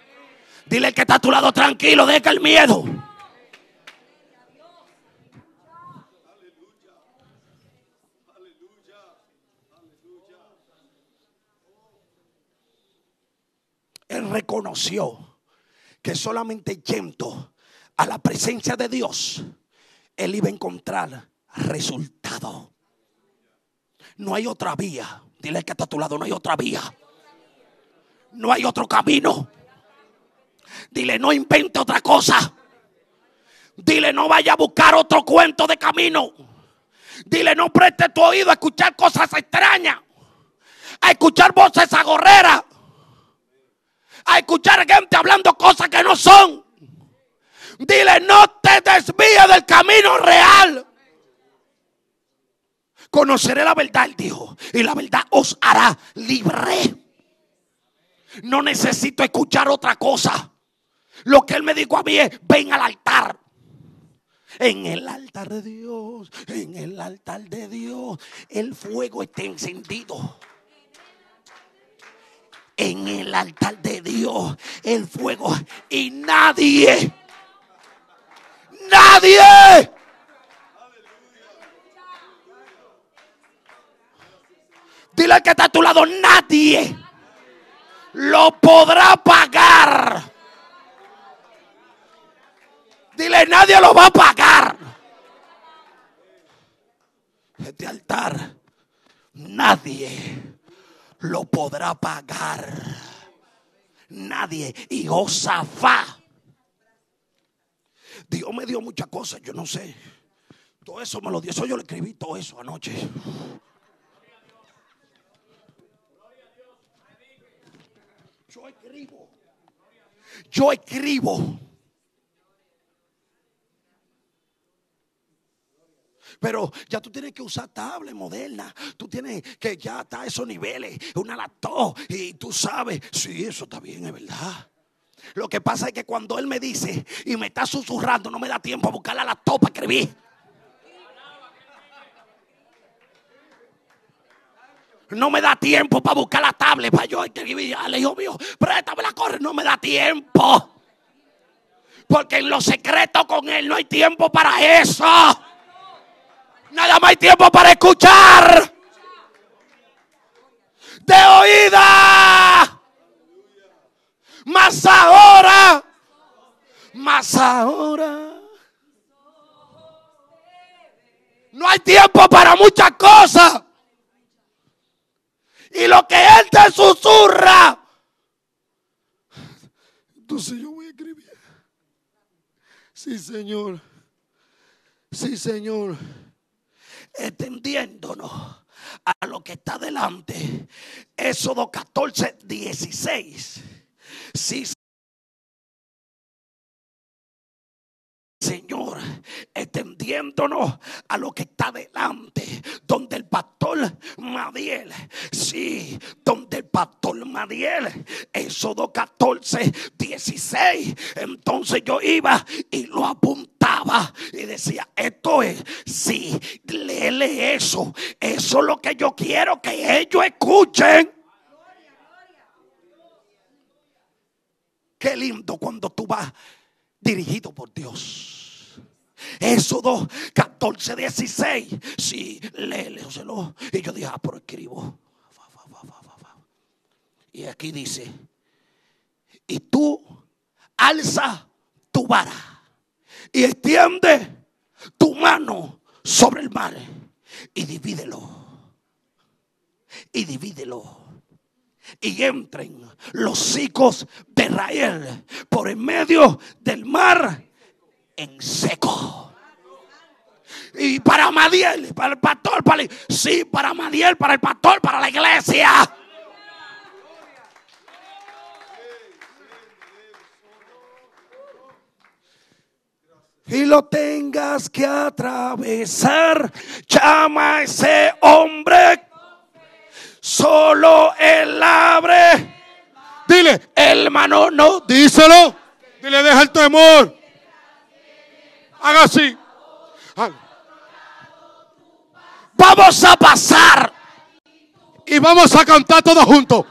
Dile que está a tu lado tranquilo, deja el miedo. Él reconoció que solamente yendo a la presencia de Dios, él iba a encontrar resultado. No hay otra vía. Dile que está a tu lado, no hay otra vía. No hay otro camino. Dile, no invente otra cosa. Dile, no vaya a buscar otro cuento de camino. Dile, no preste tu oído a escuchar cosas extrañas. A escuchar voces agorreras. A escuchar gente hablando cosas que no son. Dile, no te desvíes del camino real. Conoceré la verdad, dijo, y la verdad os hará libre. No necesito escuchar otra cosa. Lo que él me dijo a mí es, ven al altar. En el altar de Dios, en el altar de Dios, el fuego está encendido. En el altar de Dios, el fuego. Y nadie, nadie Dile al que está a tu lado, nadie lo podrá pagar. Dile, nadie lo va a pagar. Este altar, nadie lo podrá pagar. Nadie. Y Josafá. Dios me dio muchas cosas, yo no sé. Todo eso me lo dio. Eso yo le escribí todo eso anoche. Yo escribo. Pero ya tú tienes que usar tablet moderna. Tú tienes que ya está a esos niveles. Una laptop. Y tú sabes, sí, eso está bien, es verdad. Lo que pasa es que cuando él me dice y me está susurrando, no me da tiempo a buscar la laptop para escribir. No me da tiempo para buscar la tablet para yo escribir. Le hijo mío, préstame la corre. No me da tiempo. Porque en lo secreto con él no hay tiempo para eso. Nada más hay tiempo para escuchar. De oída. Más ahora. Más ahora. No hay tiempo para muchas cosas. Y lo que Él te susurra. Entonces yo voy a escribir. Sí, Señor. Sí, Señor extendiéndonos a lo que está delante. Éxodo 14, 16. Sí, Señor, extendiéndonos a lo que está delante, donde el pastor Madiel, sí, donde el pastor Madiel, Éxodo 14, 16, entonces yo iba y lo apuntaba y decía, esto es, sí, léele eso, eso es lo que yo quiero que ellos escuchen. Qué lindo cuando tú vas dirigido por Dios. Éxodo 14, 16. Sí, léeloselo. Y yo dije, ah, pero escribo. Y aquí dice, y tú alza tu vara y extiende tu mano sobre el mar y divídelo. Y divídelo. Y entren los hijos de Israel por en medio del mar en seco. Y para Madiel, para el pastor, para sí, para Madiel, para el pastor, para la iglesia. y lo tengas que atravesar, llama a ese hombre. Solo él abre. Dile, hermano, no, díselo. Dile, deja el temor. Haga así. Vamos a pasar. Y vamos a cantar todos juntos.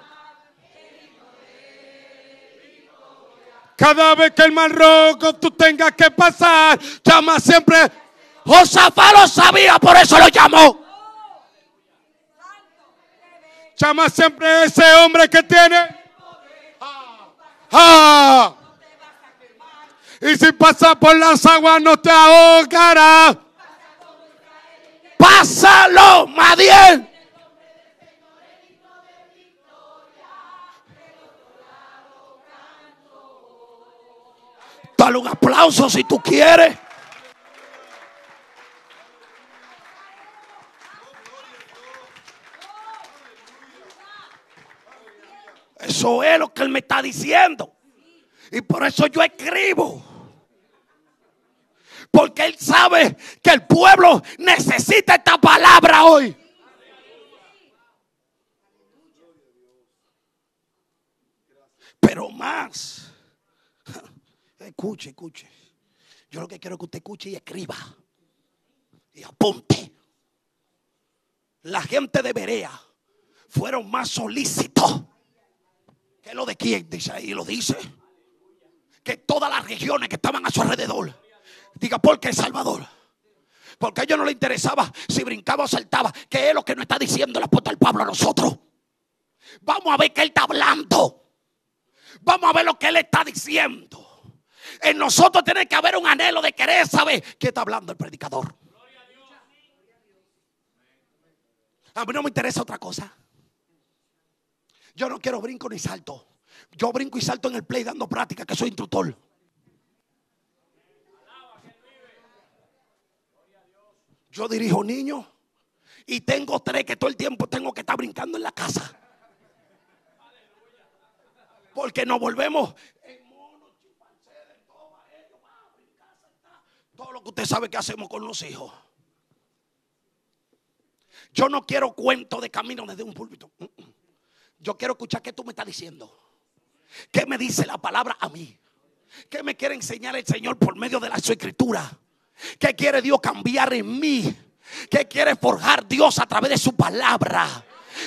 Cada vez que el mar rojo tú tengas que pasar, llama siempre. Josafá lo sabía, por eso lo llamó. Llama siempre a ese hombre que tiene. Ah, ah. Y si pasa por las aguas no te ahogará. Pásalo, Madiel. Dale un aplauso si tú quieres. Eso es lo que él me está diciendo. Y por eso yo escribo. Porque Él sabe que el pueblo necesita esta palabra hoy. Pero más. Escuche, escuche. Yo lo que quiero es que usted escuche y escriba. Y apunte. La gente de Berea fueron más solícitos que lo de quien dice ahí, lo dice que todas las regiones que estaban a su alrededor. Diga, ¿por qué Salvador? Porque a ellos no les interesaba si brincaba o saltaba, que es lo que nos está diciendo el apóstol Pablo a nosotros. Vamos a ver qué él está hablando. Vamos a ver lo que él está diciendo. En nosotros tiene que haber un anhelo de querer saber qué está hablando el predicador. A mí no me interesa otra cosa. Yo no quiero brinco ni salto. Yo brinco y salto en el play dando práctica, que soy instructor. Yo dirijo niños y tengo tres que todo el tiempo tengo que estar brincando en la casa. Porque nos volvemos en saltar. Todo lo que usted sabe que hacemos con los hijos. Yo no quiero cuento de camino desde un púlpito. Mm, mm. Yo quiero escuchar qué tú me estás diciendo. ¿Qué me dice la palabra a mí? ¿Qué me quiere enseñar el Señor por medio de la su escritura? ¿Qué quiere Dios cambiar en mí? ¿Qué quiere forjar Dios a través de su palabra?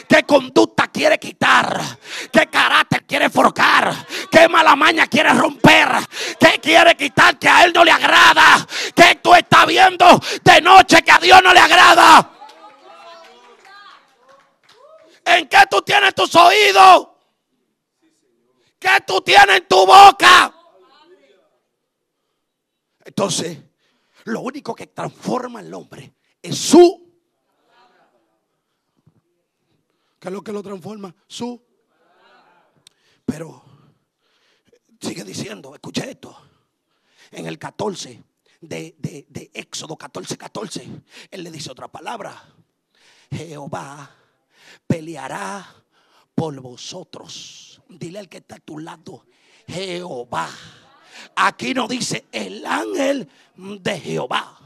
¿Qué conducta quiere quitar? ¿Qué carácter quiere forjar? ¿Qué mala maña quiere romper? ¿Qué quiere quitar que a Él no le agrada? ¿Qué tú estás viendo de noche que a Dios no le agrada? ¿En qué tú tienes tus oídos? ¿Qué tú tienes en tu boca? Entonces, lo único que transforma al hombre es su. ¿Qué es lo que lo transforma? Su. Pero sigue diciendo, escucha esto. En el 14 de, de, de Éxodo 14, 14, él le dice otra palabra. Jehová peleará por vosotros. Dile al que está a tu lado, Jehová. Aquí no dice el ángel de Jehová.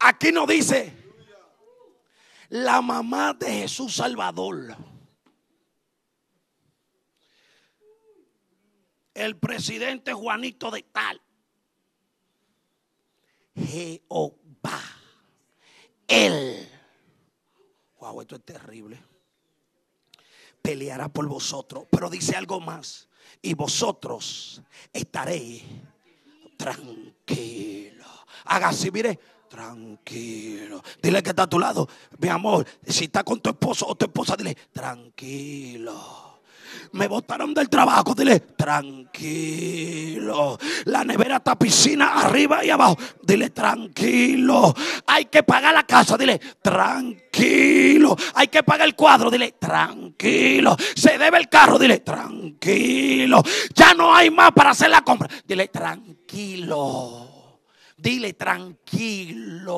Aquí no dice la mamá de Jesús Salvador. El presidente Juanito de tal. Jehová. Él. Wow, esto es terrible. Peleará por vosotros. Pero dice algo más. Y vosotros estaréis tranquilos. Haga así, mire. Tranquilo. Dile que está a tu lado. Mi amor, si está con tu esposo o tu esposa, dile, tranquilo. Me botaron del trabajo, dile, tranquilo. La nevera está piscina arriba y abajo. Dile, tranquilo. Hay que pagar la casa, dile, tranquilo. Hay que pagar el cuadro, dile, tranquilo. Se debe el carro, dile, tranquilo. Ya no hay más para hacer la compra. Dile, tranquilo. Dile tranquilo.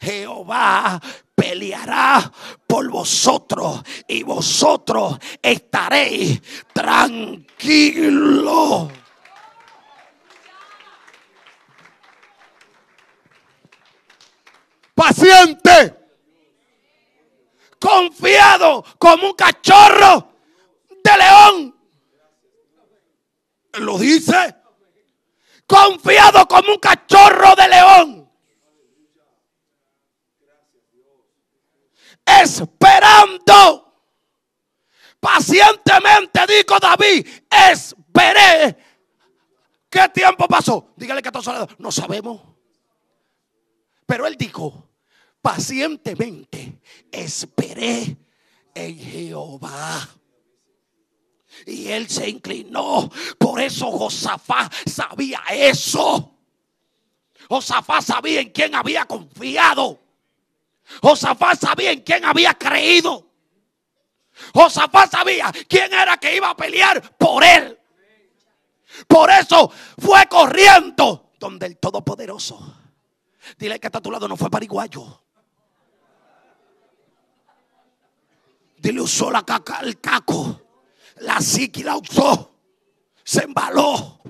Jehová peleará por vosotros y vosotros estaréis tranquilos. Paciente. Confiado como un cachorro de león. Lo dice confiado como un cachorro de león. Esperando. Pacientemente, dijo David, esperé. ¿Qué tiempo pasó? Dígale que está No sabemos. Pero él dijo, pacientemente esperé en Jehová. Y él se inclinó. Por eso Josafá sabía eso. Josafá sabía en quién había confiado. Josafá sabía en quién había creído. Josafá sabía quién era que iba a pelear por él. Por eso fue corriendo donde el Todopoderoso. Dile que está a tu lado, no fue pariguayo. Dile usó la caca, el caco la psiqui la usó, se embaló.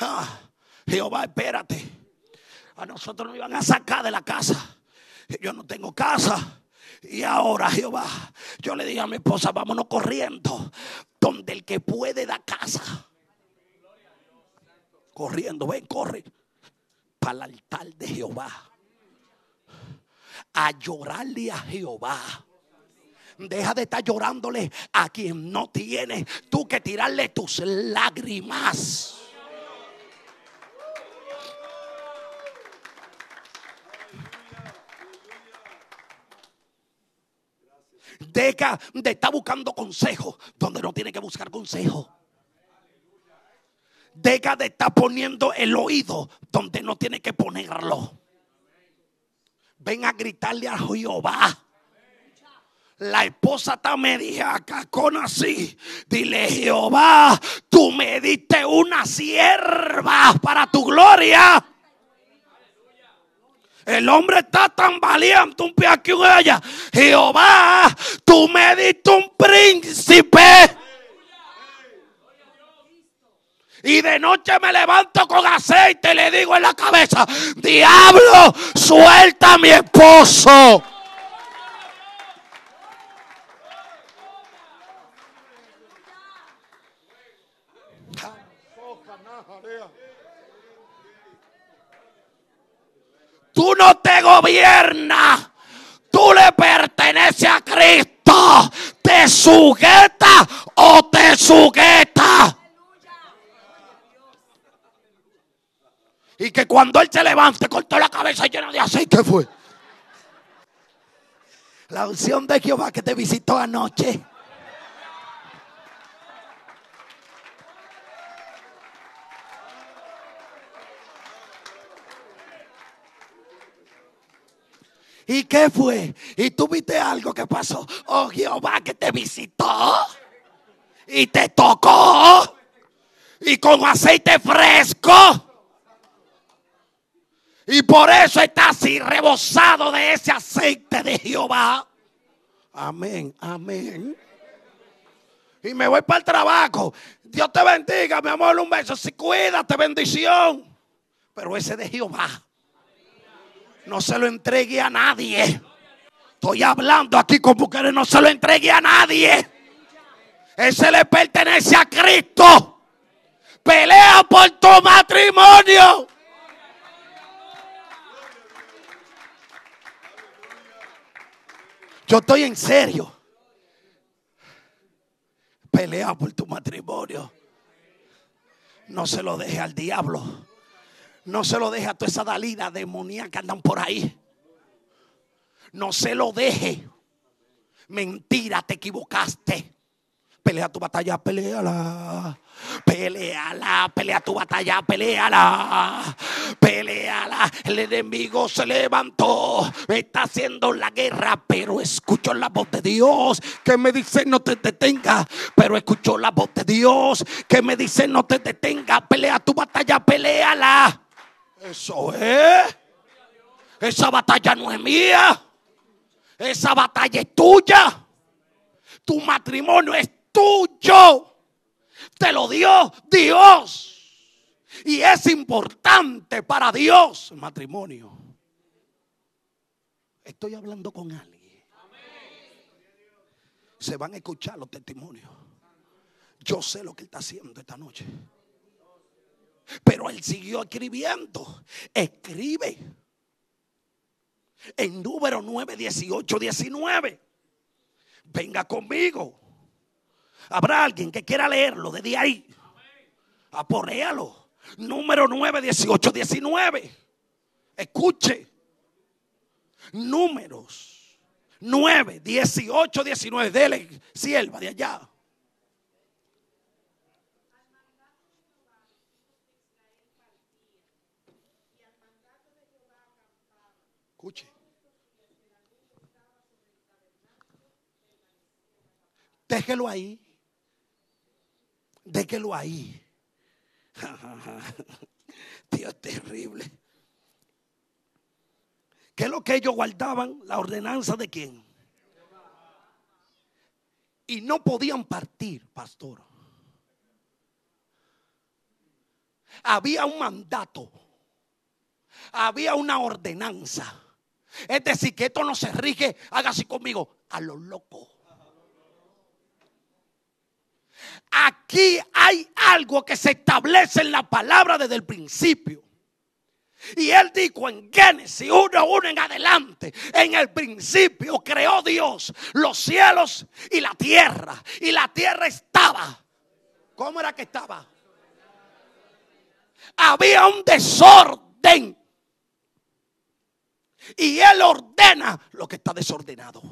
Ah, Jehová, espérate. A nosotros nos iban a sacar de la casa. Yo no tengo casa. Y ahora, Jehová, yo le dije a mi esposa, vámonos corriendo. Donde el que puede da casa. Corriendo, ven, corre. Para el altar de Jehová. A llorarle a Jehová Deja de estar llorándole a quien no tiene. Tú que tirarle tus lágrimas. Deja de estar buscando consejo donde no tiene que buscar consejo. Deja de estar poniendo el oído donde no tiene que ponerlo. Ven a gritarle a Jehová. La esposa está media con así. Dile, Jehová, tú me diste una sierva para tu gloria. El hombre está tan valiente, un pie aquí, un allá. Jehová, tú me diste un príncipe. Y de noche me levanto con aceite y le digo en la cabeza, diablo, suelta a mi esposo. Tú no te gobiernas. Tú le perteneces a Cristo. ¿Te sujeta o te sujeta? Y que cuando él se levante, cortó la cabeza llena de aceite fue. La unción de Jehová que te visitó anoche. ¿Y qué fue? ¿Y tú viste algo que pasó? Oh Jehová que te visitó y te tocó y con aceite fresco. Y por eso estás así rebosado de ese aceite de Jehová. Amén, amén. Y me voy para el trabajo. Dios te bendiga, mi amor, un beso. Cuídate, bendición. Pero ese de Jehová no se lo entregue a nadie. Estoy hablando aquí con mujeres, no se lo entregue a nadie. Ese le pertenece a Cristo. Pelea por tu matrimonio. Yo estoy en serio. Pelea por tu matrimonio. No se lo deje al diablo. No se lo deje a toda esa dalida demonía que andan por ahí. No se lo deje. Mentira, te equivocaste. Pelea tu batalla, peleala. Peleala, pelea tu batalla, peleala. Peleala. El enemigo se levantó. Está haciendo la guerra, pero escuchó la voz de Dios que me dice no te detenga. Pero escuchó la voz de Dios que me dice no te detenga. Pelea tu batalla, peleala. Eso es. Esa batalla no es mía. Esa batalla es tuya. Tu matrimonio es tuyo. Te lo dio Dios. Y es importante para Dios el matrimonio. Estoy hablando con alguien. Se van a escuchar los testimonios. Yo sé lo que él está haciendo esta noche. Pero él siguió escribiendo. Escribe. En número 9, 18, 19. Venga conmigo. Habrá alguien que quiera leerlo desde ahí. Aporréalo. Número 9, 18, 19. Escuche. Números 9, 18, 19. Dele, sierva de allá. Escuche. Déjelo ahí. Déjelo ahí. Dios terrible. ¿Qué es lo que ellos guardaban? La ordenanza de quién. Y no podían partir, pastor. Había un mandato. Había una ordenanza. Es decir, que esto no se rige, haga así conmigo, a lo loco. Aquí hay algo que se establece en la palabra desde el principio. Y él dijo en Génesis 1, 1 en adelante, en el principio creó Dios los cielos y la tierra. Y la tierra estaba. ¿Cómo era que estaba? Había un desorden. Y Él ordena lo que está desordenado.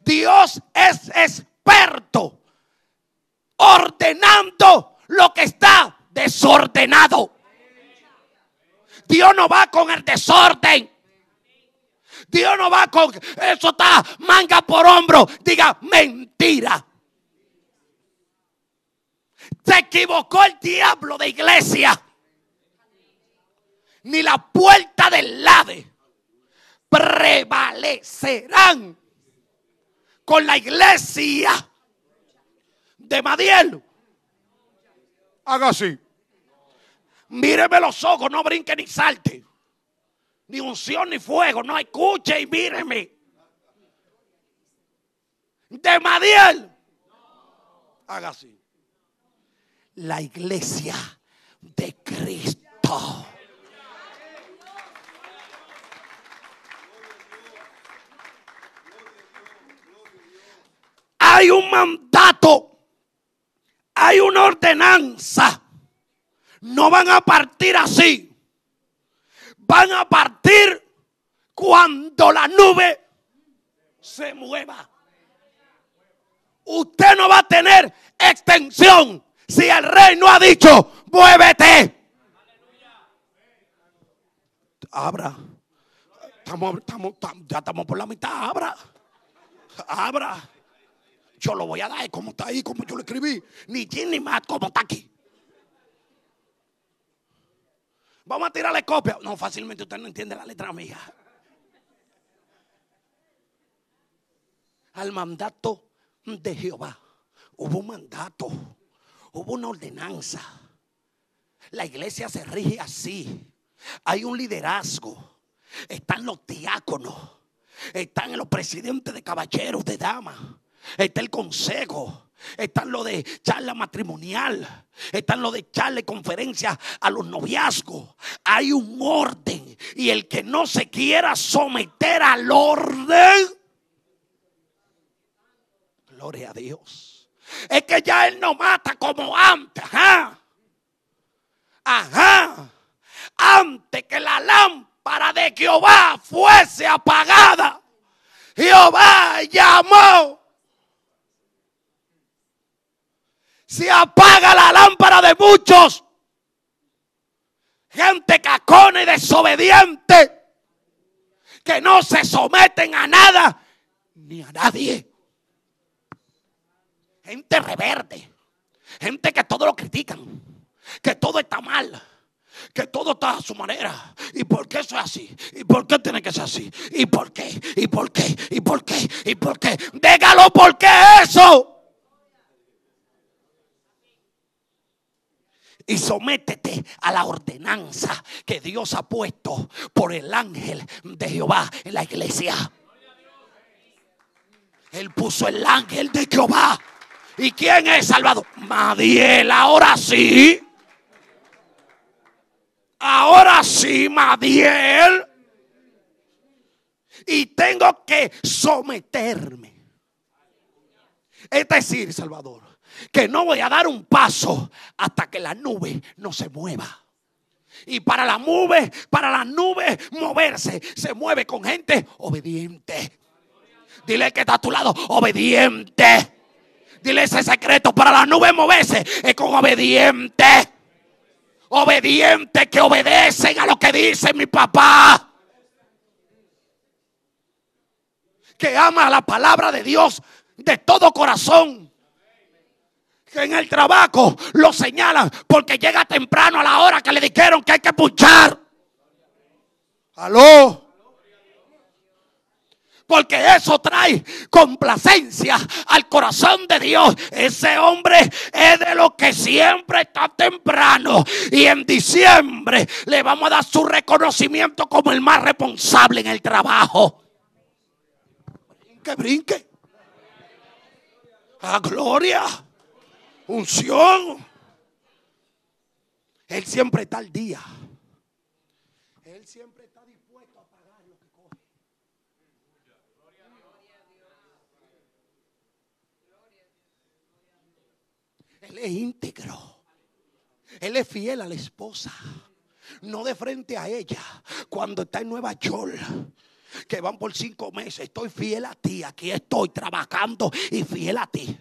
Dios es experto ordenando lo que está desordenado. Dios no va con el desorden. Dios no va con eso está manga por hombro. Diga mentira. Se equivocó el diablo de iglesia. Ni la puerta del lade prevalecerán con la iglesia de Madiel. Haga así. Míreme los ojos, no brinque ni salte. Ni unción ni fuego. No escuche y míreme. De Madiel. Haga así. La iglesia de Cristo. Hay un mandato. Hay una ordenanza. No van a partir así. Van a partir cuando la nube se mueva. Usted no va a tener extensión si el rey no ha dicho, muévete. Abra. Estamos, estamos, ya estamos por la mitad. Abra. Abra. Yo lo voy a dar como está ahí, como yo lo escribí. Ni Jim ni Matt, como está aquí. Vamos a tirarle copia. No, fácilmente usted no entiende la letra mía. Al mandato de Jehová. Hubo un mandato. Hubo una ordenanza. La iglesia se rige así. Hay un liderazgo. Están los diáconos. Están los presidentes de caballeros, de damas. Está el consejo. Están lo de charla matrimonial. Están lo de charla conferencia a los noviazgos. Hay un orden. Y el que no se quiera someter al orden. Gloria a Dios. Es que ya Él no mata como antes. Ajá. Ajá. Antes que la lámpara de Jehová fuese apagada. Jehová llamó se apaga la lámpara de muchos. Gente cacona y desobediente. Que no se someten a nada ni a nadie. Gente reverde. Gente que todo lo critican. Que todo está mal. Que todo está a su manera. ¿Y por qué eso es así? ¿Y por qué tiene que ser así? ¿Y por qué? ¿Y por qué? ¿Y por qué? ¿Y por qué? Dígalo por qué eso. Y sométete a la ordenanza que Dios ha puesto por el ángel de Jehová en la iglesia. Él puso el ángel de Jehová. ¿Y quién es Salvador? Madiel, ahora sí. Ahora sí, Madiel. Y tengo que someterme. Es decir, Salvador, que no voy a dar un paso hasta que la nube no se mueva. Y para la nube, para la nube moverse, se mueve con gente obediente. Dile que está a tu lado, obediente. Dile ese secreto para la nube moverse es con obediente. Obediente que obedecen a lo que dice mi papá. Que ama la palabra de Dios de todo corazón en el trabajo lo señalan porque llega temprano a la hora que le dijeron que hay que puchar. Aló. Porque eso trae complacencia al corazón de Dios. Ese hombre es de lo que siempre está temprano. Y en diciembre le vamos a dar su reconocimiento como el más responsable en el trabajo. Brinque, brinque. A gloria unción. Él siempre está al día. Él siempre está dispuesto a pagar lo que coge. Él es íntegro. Él es fiel a la esposa. No de frente a ella. Cuando está en Nueva York que van por cinco meses. Estoy fiel a ti. Aquí estoy trabajando y fiel a ti.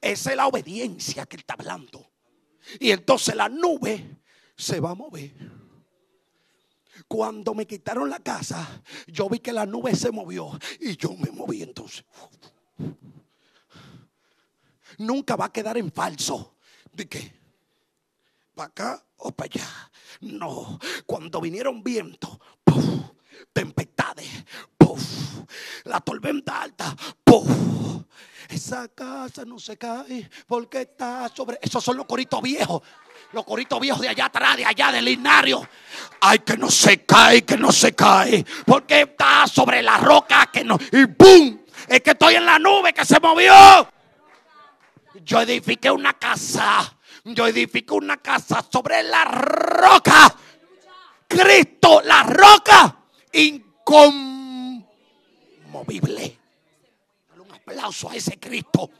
Esa es la obediencia que él está hablando. Y entonces la nube se va a mover. Cuando me quitaron la casa, yo vi que la nube se movió y yo me moví entonces. Nunca va a quedar en falso. ¿De qué? ¿Para acá o para allá? No. Cuando vinieron vientos, tempestades, la tormenta alta, esa casa no se cae porque está sobre. Esos son los coritos viejos. Los coritos viejos de allá atrás, de allá del linario. Ay, que no se cae, que no se cae. Porque está sobre la roca que no. Y ¡pum! Es que estoy en la nube que se movió. Yo edifiqué una casa. Yo edifiqué una casa sobre la roca. Cristo, la roca inconmovible. Aplauso a ese Cristo.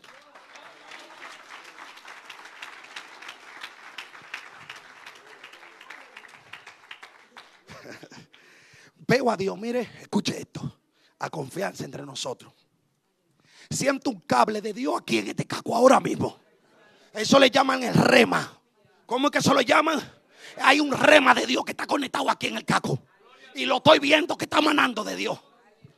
Veo a Dios, mire, escuche esto, a confianza entre nosotros. Siento un cable de Dios aquí en este caco ahora mismo. Eso le llaman el rema. ¿Cómo es que eso lo llaman? Hay un rema de Dios que está conectado aquí en el caco. Y lo estoy viendo que está manando de Dios.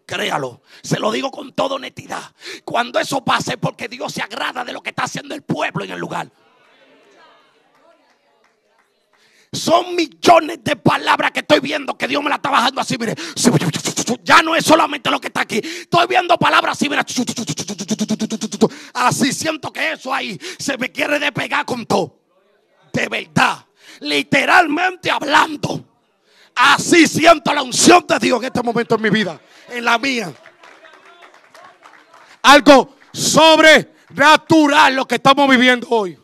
Créalo, se lo digo con toda honestidad. Cuando eso pase, porque Dios se agrada de lo que está haciendo el pueblo en el lugar. Son millones de palabras que estoy viendo que Dios me la está bajando así. Mire, ya no es solamente lo que está aquí. Estoy viendo palabras así. Mira, así siento que eso ahí se me quiere despegar con todo. De verdad, literalmente hablando. Así siento la unción de Dios en este momento en mi vida, en la mía. Algo sobrenatural lo que estamos viviendo hoy.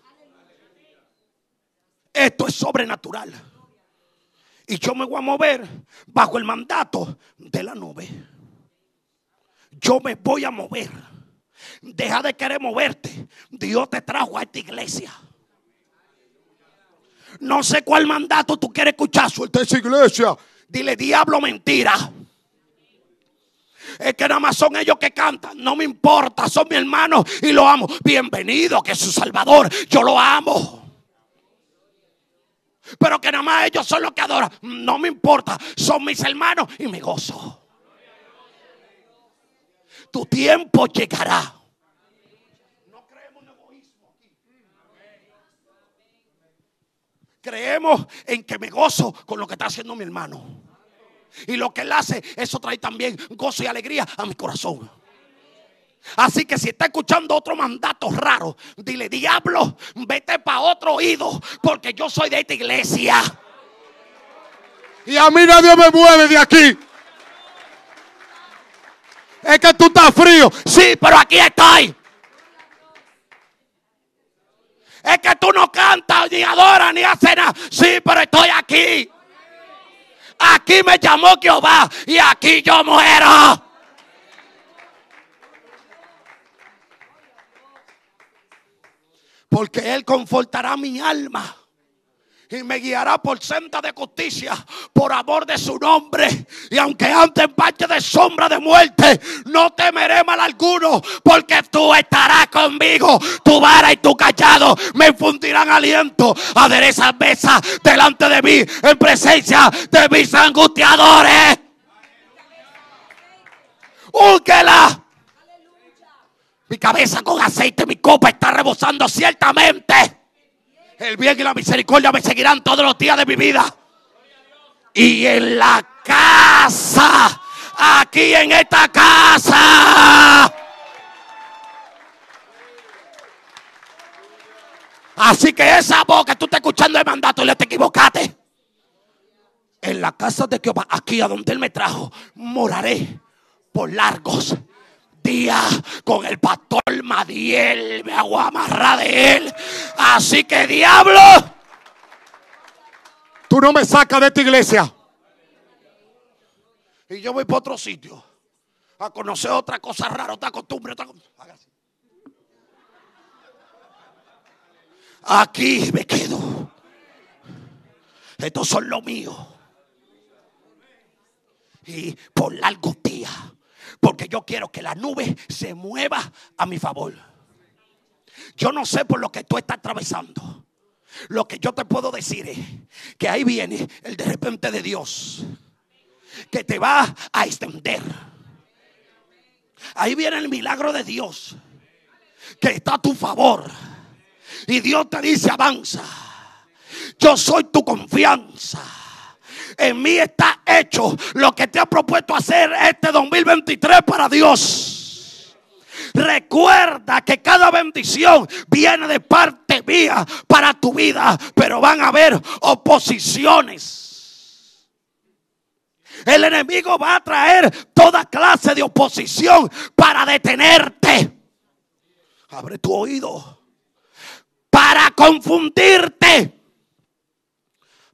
Esto es sobrenatural. Y yo me voy a mover bajo el mandato de la nube. Yo me voy a mover. Deja de querer moverte. Dios te trajo a esta iglesia. No sé cuál mandato tú quieres escuchar. Suelta esa iglesia. Dile, diablo, mentira. Es que nada más son ellos que cantan. No me importa. Son mi hermano y lo amo. Bienvenido, que es su salvador. Yo lo amo. Pero que nada más ellos son los que adoran. No me importa. Son mis hermanos y me gozo. Tu tiempo llegará. Creemos en que me gozo con lo que está haciendo mi hermano. Y lo que él hace, eso trae también gozo y alegría a mi corazón. Así que si está escuchando otro mandato raro, dile, diablo, vete para otro oído, porque yo soy de esta iglesia. Y a mí nadie me mueve de aquí. Es que tú estás frío. Sí, pero aquí estoy. Es que tú no cantas, ni adoras, ni haces nada. Sí, pero estoy aquí. Aquí me llamó Jehová y aquí yo muero. Porque Él confortará mi alma y me guiará por senda de justicia por amor de su nombre. Y aunque ande en valle de sombra de muerte, no temeré mal alguno, porque tú estarás conmigo. Tu vara y tu callado me infundirán aliento. Aderezas mesa delante de mí en presencia de mis angustiadores. Únquela. Mi cabeza con aceite, mi copa está rebosando ciertamente. El bien y la misericordia me seguirán todos los días de mi vida. Y en la casa, aquí en esta casa. Así que esa voz que tú estás escuchando el mandato, le te equivocaste. En la casa de Jehová, aquí a donde Él me trajo, moraré por largos día con el pastor Madiel. Me hago amarrar de él. Así que diablo, tú no me sacas de esta iglesia. Y yo voy para otro sitio a conocer otra cosa rara, otra costumbre. Otra... Aquí me quedo. Estos son los míos. y por largos días. Porque yo quiero que la nube se mueva a mi favor. Yo no sé por lo que tú estás atravesando. Lo que yo te puedo decir es que ahí viene el de repente de Dios que te va a extender. Ahí viene el milagro de Dios que está a tu favor. Y Dios te dice, avanza. Yo soy tu confianza. En mí está hecho lo que te ha propuesto hacer este 2023 para Dios. Recuerda que cada bendición viene de parte mía para tu vida, pero van a haber oposiciones. El enemigo va a traer toda clase de oposición para detenerte. Abre tu oído. Para confundirte.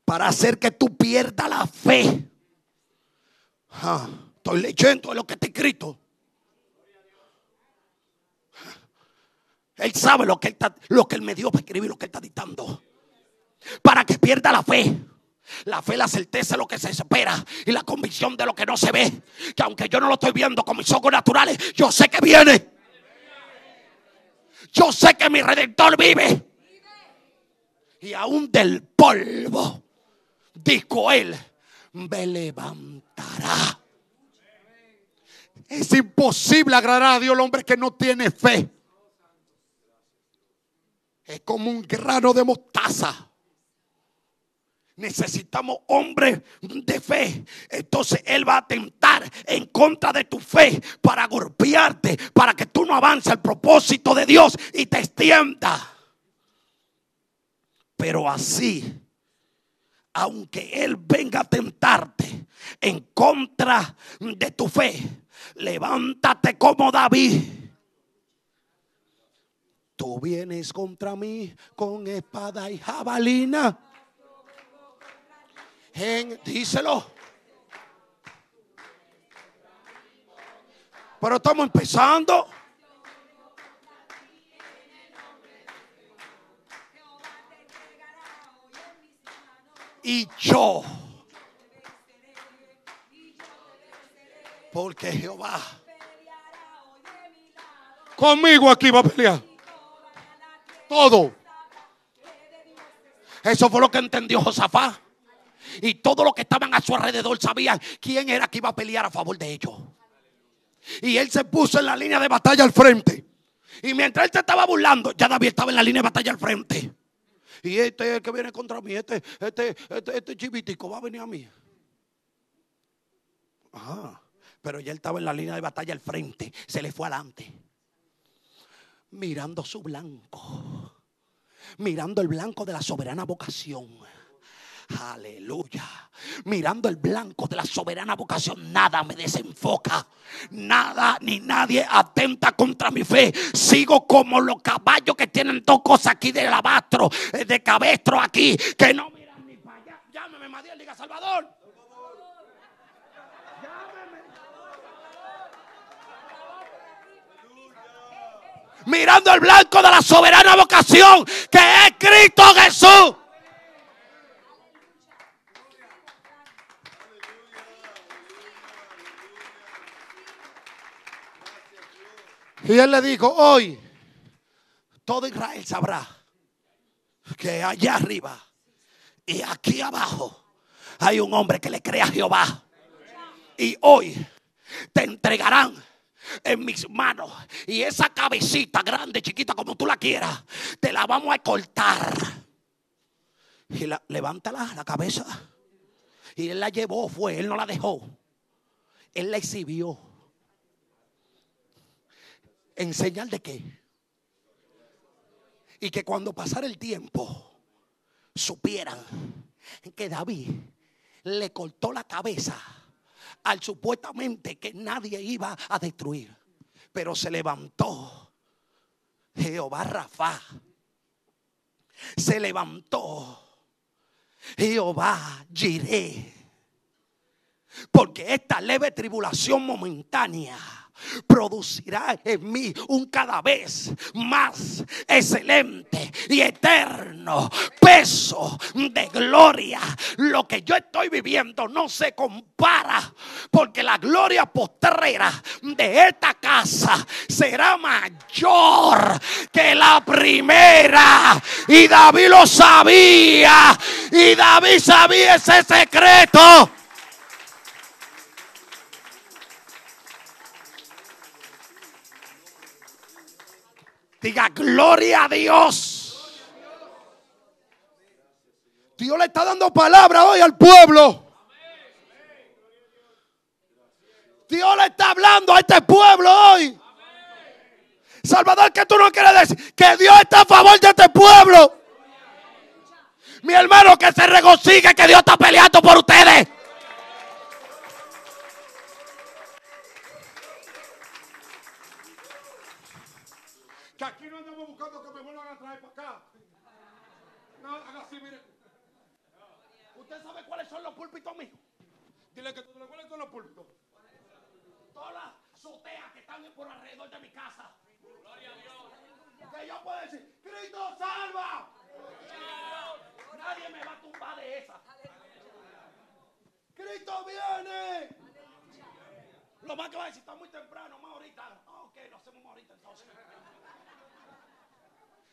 Para hacer que tú pierdas la fe. Ah, estoy leyendo lo que está escrito. Él sabe lo que él, lo que él me dio para escribir, lo que él está dictando. Para que pierda la fe. La fe, la certeza de lo que se espera y la convicción de lo que no se ve. Que aunque yo no lo estoy viendo con mis ojos naturales, yo sé que viene. Yo sé que mi redentor vive. Y aún del polvo, dijo él, me levantará. Es imposible agradar a Dios el hombre que no tiene fe. Es como un grano de mostaza necesitamos hombres de fe. Entonces Él va a tentar en contra de tu fe para golpearte, para que tú no avances al propósito de Dios y te extienda. Pero así, aunque Él venga a tentarte en contra de tu fe, levántate como David. Tú vienes contra mí con espada y jabalina díselo. Pero estamos empezando. Y yo. Porque Jehová conmigo aquí va a pelear. Todo. Eso fue lo que entendió Josafá. Y todos los que estaban a su alrededor sabían quién era que iba a pelear a favor de ellos. Y él se puso en la línea de batalla al frente. Y mientras él se estaba burlando, ya David estaba en la línea de batalla al frente. Y este es el que viene contra mí, este, este, este, este chivitico va a venir a mí. Ajá. Pero ya él estaba en la línea de batalla al frente. Se le fue adelante. Mirando su blanco. Mirando el blanco de la soberana vocación Aleluya. Mirando el blanco de la soberana vocación, nada me desenfoca. Nada ni nadie atenta contra mi fe. Sigo como los caballos que tienen dos cosas aquí de alabastro, eh, de cabestro aquí, que no miran ni para allá. Llámeme, Madiel, diga Salvador. mirando el blanco de la soberana vocación que es Cristo Jesús. Y él le dijo, hoy todo Israel sabrá que allá arriba y aquí abajo hay un hombre que le cree a Jehová. Y hoy te entregarán en mis manos. Y esa cabecita grande, chiquita, como tú la quieras, te la vamos a cortar. Y la, levántala la cabeza. Y él la llevó, fue, él no la dejó. Él la exhibió. ¿En señal de qué? Y que cuando pasara el tiempo supieran que David le cortó la cabeza al supuestamente que nadie iba a destruir. Pero se levantó Jehová Rafa. Se levantó Jehová Jireh. Porque esta leve tribulación momentánea producirá en mí un cada vez más excelente y eterno peso de gloria. Lo que yo estoy viviendo no se compara porque la gloria postrera de esta casa será mayor que la primera. Y David lo sabía. Y David sabía ese secreto. Diga gloria a Dios. Dios le está dando palabra hoy al pueblo. Dios le está hablando a este pueblo hoy. Salvador, que tú no quieres decir que Dios está a favor de este pueblo. Mi hermano, que se regocije que Dios está peleando por ustedes. Andamos buscando que me vuelvan a traer para acá. No, haga así, mire. ¿Usted sabe cuáles son los púlpitos míos? Dile que tú le cuáles son los púlpitos. Todas las azoteas que están por alrededor de mi casa. Que yo puedo decir, Cristo salva. Nadie me va a tumbar de esa. Cristo viene. Lo más que va a decir, está muy temprano, más ahorita. Ah, ok, lo hacemos más ahorita entonces.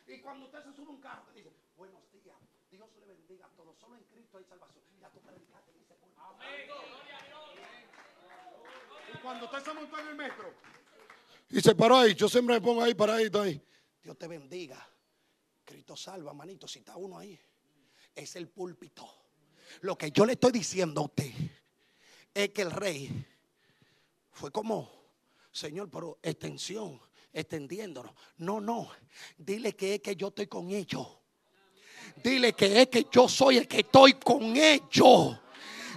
Y cuando usted se sube un carro, te dice, buenos días, Dios le bendiga a todos. Solo en Cristo hay salvación. Ya tú predicaste en ese punto. Y cuando usted se montó en el metro y se paró ahí, yo siempre me pongo ahí paradito ahí. Dios te bendiga. Cristo salva, manito. Si está uno ahí, es el púlpito. Lo que yo le estoy diciendo a usted es que el rey fue como, Señor, pero extensión, extendiéndonos. No, no. Dile que es que yo estoy con ellos. Dile que es que yo soy el que estoy con ellos.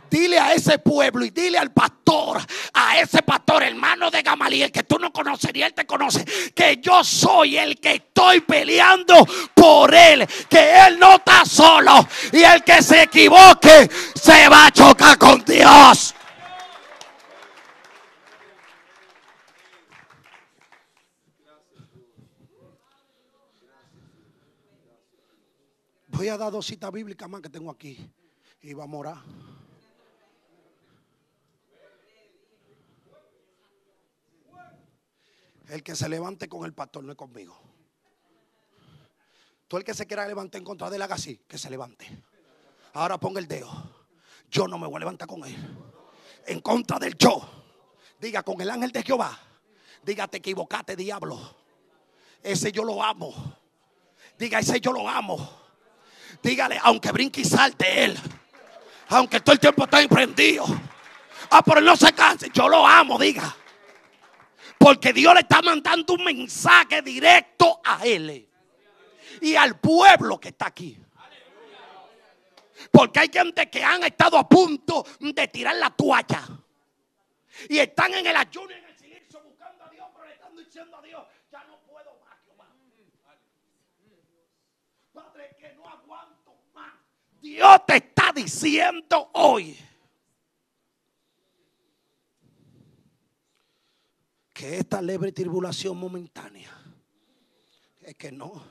Dile a ese pueblo y dile al pastor, a ese pastor, hermano de Gamaliel, que tú no conocerías, él te conoce, que yo soy el que estoy peleando por él, que él no está solo y el que se equivoque se va a chocar con Dios. Voy a dar dos citas bíblicas más que tengo aquí y vamos a orar. El que se levante con el pastor no es conmigo. Tú el que se quiera levantar en contra de él, haga así, que se levante. Ahora ponga el dedo. Yo no me voy a levantar con él. En contra del yo. Diga con el ángel de Jehová. Diga, te equivocaste, diablo. Ese yo lo amo. Diga, ese yo lo amo. Dígale, aunque brinque y salte él. Aunque todo el tiempo está emprendido. Ah, pero él no se canse. Yo lo amo, diga. Porque Dios le está mandando un mensaje directo a él. Y al pueblo que está aquí. Porque hay gente que han estado a punto de tirar la toalla. Y están en el ayuno en el silencio buscando a Dios, pero le están diciendo a Dios, ya no puedo más, Jehová. Que no aguanto más. Dios te está diciendo hoy que esta leve tribulación momentánea es que no.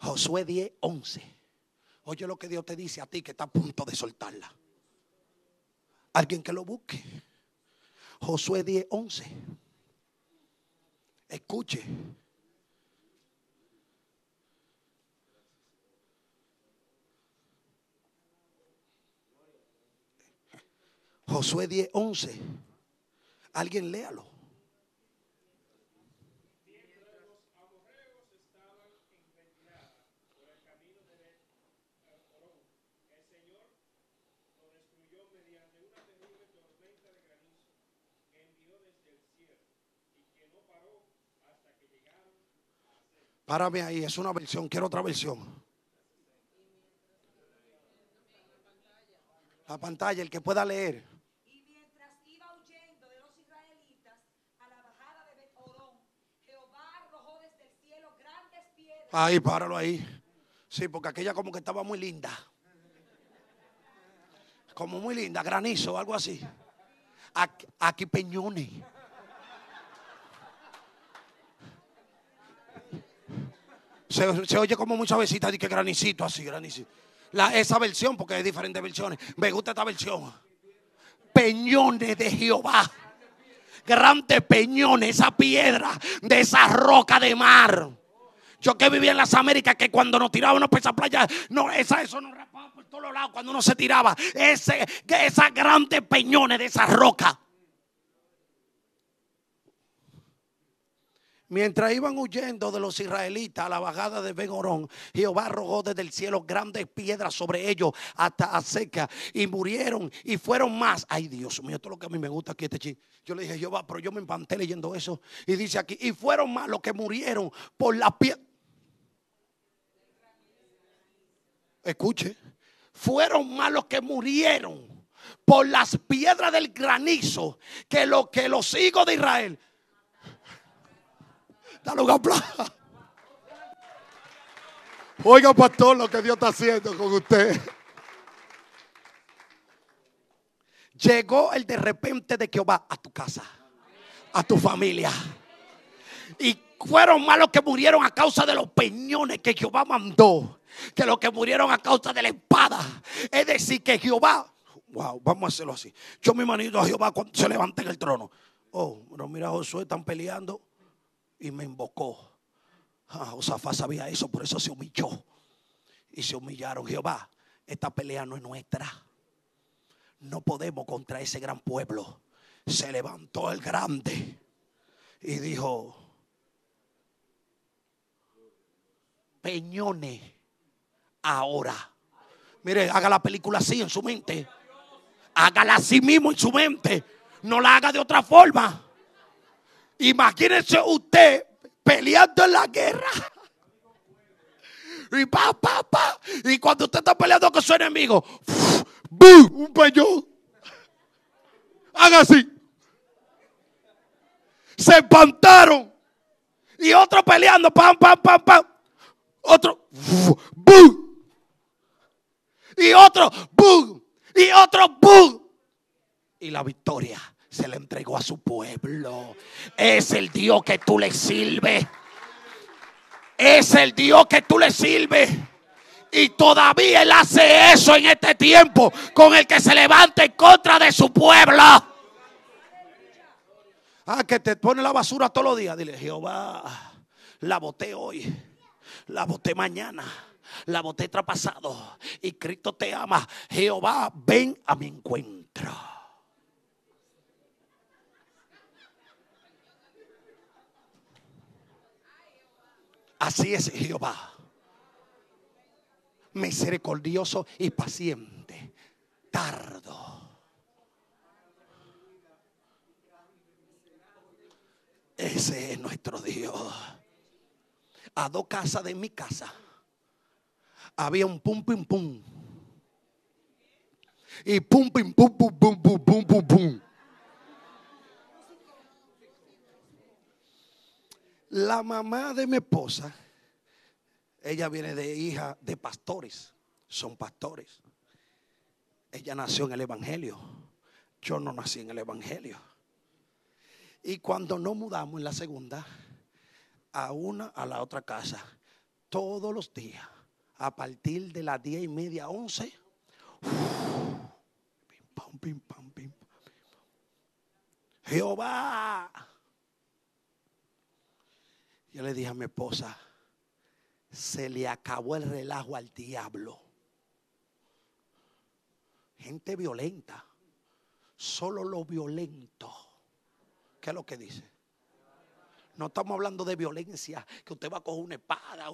Josué 10, 11. Oye lo que Dios te dice a ti que está a punto de soltarla. Alguien que lo busque. Josué 10, 11. Escuche. Josué 10, 11. Alguien léalo. Párame ahí, es una versión, quiero otra versión. La pantalla, el que pueda leer. Ahí, páralo ahí. Sí, porque aquella como que estaba muy linda. Como muy linda, granizo, o algo así. Aquí, peñones. Se, oye como muchas veces que granicito así, granicito. Esa versión, porque hay diferentes versiones. Me gusta esta versión. Peñones de Jehová. Grandes peñones, esa piedra de esa roca de mar. Yo que vivía en las Américas, que cuando nos tirábamos para esa playa, no, esa, eso nos rapaba por todos lados cuando uno se tiraba. Ese, esas grandes peñones de esa roca. Mientras iban huyendo de los israelitas a la bajada de Ben Orón, Jehová arrojó desde el cielo grandes piedras sobre ellos hasta a y murieron y fueron más. Ay, Dios mío, esto es lo que a mí me gusta aquí este chiste. Yo le dije, Jehová, pero yo me empanté leyendo eso. Y dice aquí, y fueron más los que murieron por la piedra. Escuche, fueron más los que murieron por las piedras del granizo que, lo, que los hijos de Israel. Dale un. Oiga, pastor, lo que Dios está haciendo con usted. Llegó el de repente de Jehová a tu casa, a tu familia. Y fueron más los que murieron a causa de los peñones que Jehová mandó, que los que murieron a causa de la espada. Es decir, que Jehová, wow, vamos a hacerlo así. Yo me manito a Jehová cuando se levanta en el trono. Oh, pero mira, Josué están peleando y me invocó. Ah, Josafat sabía eso, por eso se humilló. Y se humillaron. Jehová, esta pelea no es nuestra. No podemos contra ese gran pueblo. Se levantó el grande y dijo, Peñones, ahora. Mire, haga la película así en su mente. Hágala así mismo en su mente. No la haga de otra forma. Imagínese usted peleando en la guerra. Y pa, pa, pa. Y cuando usted está peleando con su enemigo, ¡bum! un peñón. Haga así. Se espantaron. Y otro peleando, pam, pam, pam, pam. Otro, ¡bum! Y otro, ¡bum! Y otro, ¡bum! Y la victoria se le entregó a su pueblo. Es el Dios que tú le sirves. Es el Dios que tú le sirves. Y todavía Él hace eso en este tiempo con el que se levanta en contra de su pueblo. Ah, que te pone la basura todos los días. Dile, Jehová, la boté hoy, la boté mañana, la boté traspasado. Y Cristo te ama. Jehová, ven a mi encuentro. Así es Jehová. Misericordioso y paciente. Tardo. Ese es nuestro Dios. A dos casas de mi casa había un pum pum pum. Y pum pum pum pum pum pum pum pum pum. La mamá de mi esposa, ella viene de hija de pastores, son pastores. Ella nació en el Evangelio, yo no nací en el Evangelio. Y cuando nos mudamos en la segunda, a una a la otra casa, todos los días, a partir de las diez y media, once, Jehová. Yo le dije a mi esposa, se le acabó el relajo al diablo. Gente violenta. Solo lo violento. ¿Qué es lo que dice? No estamos hablando de violencia, que usted va a coger una espada.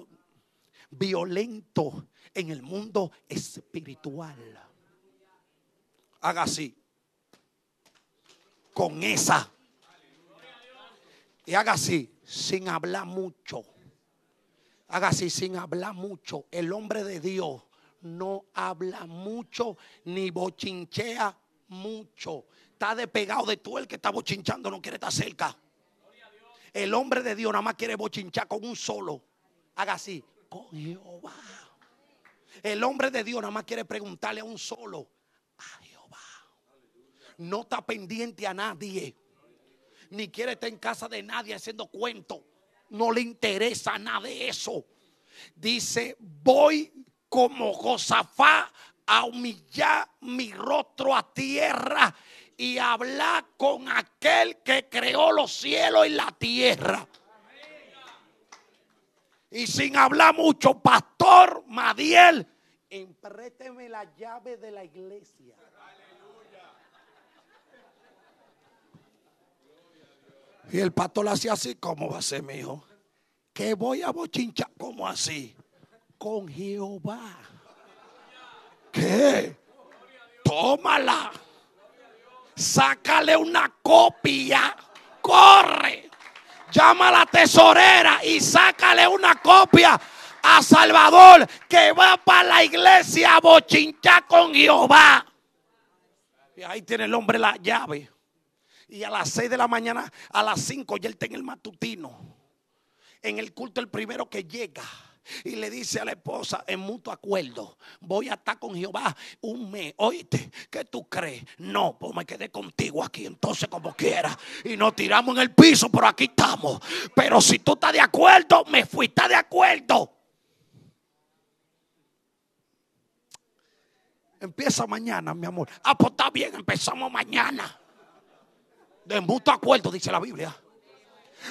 Violento en el mundo espiritual. Haga así. Con esa. Y haga así sin hablar mucho. Haga así, sin hablar mucho. El hombre de Dios no habla mucho ni bochinchea mucho. Está despegado de tú el que está bochinchando, no quiere estar cerca. El hombre de Dios nada más quiere bochinchar con un solo. Haga así, con Jehová. El hombre de Dios nada más quiere preguntarle a un solo, a Jehová. No está pendiente a nadie ni quiere estar en casa de nadie haciendo cuentos. No le interesa nada de eso. Dice, voy como Josafá a humillar mi rostro a tierra y hablar con aquel que creó los cielos y la tierra. Y sin hablar mucho, pastor Madiel, emprésteme la llave de la iglesia. Y el pastor le hacía así, ¿cómo va a ser, mi hijo? Que voy a bochinchar, ¿cómo así? Con Jehová. ¿Qué? Tómala. Sácale una copia. Corre. Llama a la tesorera y sácale una copia a Salvador que va para la iglesia a bochinchar con Jehová. Y ahí tiene el hombre la llave. Y a las 6 de la mañana, a las 5 ya él está en el matutino. En el culto el primero que llega. Y le dice a la esposa en mutuo acuerdo, voy a estar con Jehová un mes. Oíste, ¿qué tú crees? No, pues me quedé contigo aquí entonces como quiera. Y nos tiramos en el piso, pero aquí estamos. Pero si tú estás de acuerdo, me fui, ¿estás de acuerdo? Empieza mañana, mi amor. Ah, pues está bien, empezamos mañana. De mutuo acuerdo, dice la Biblia.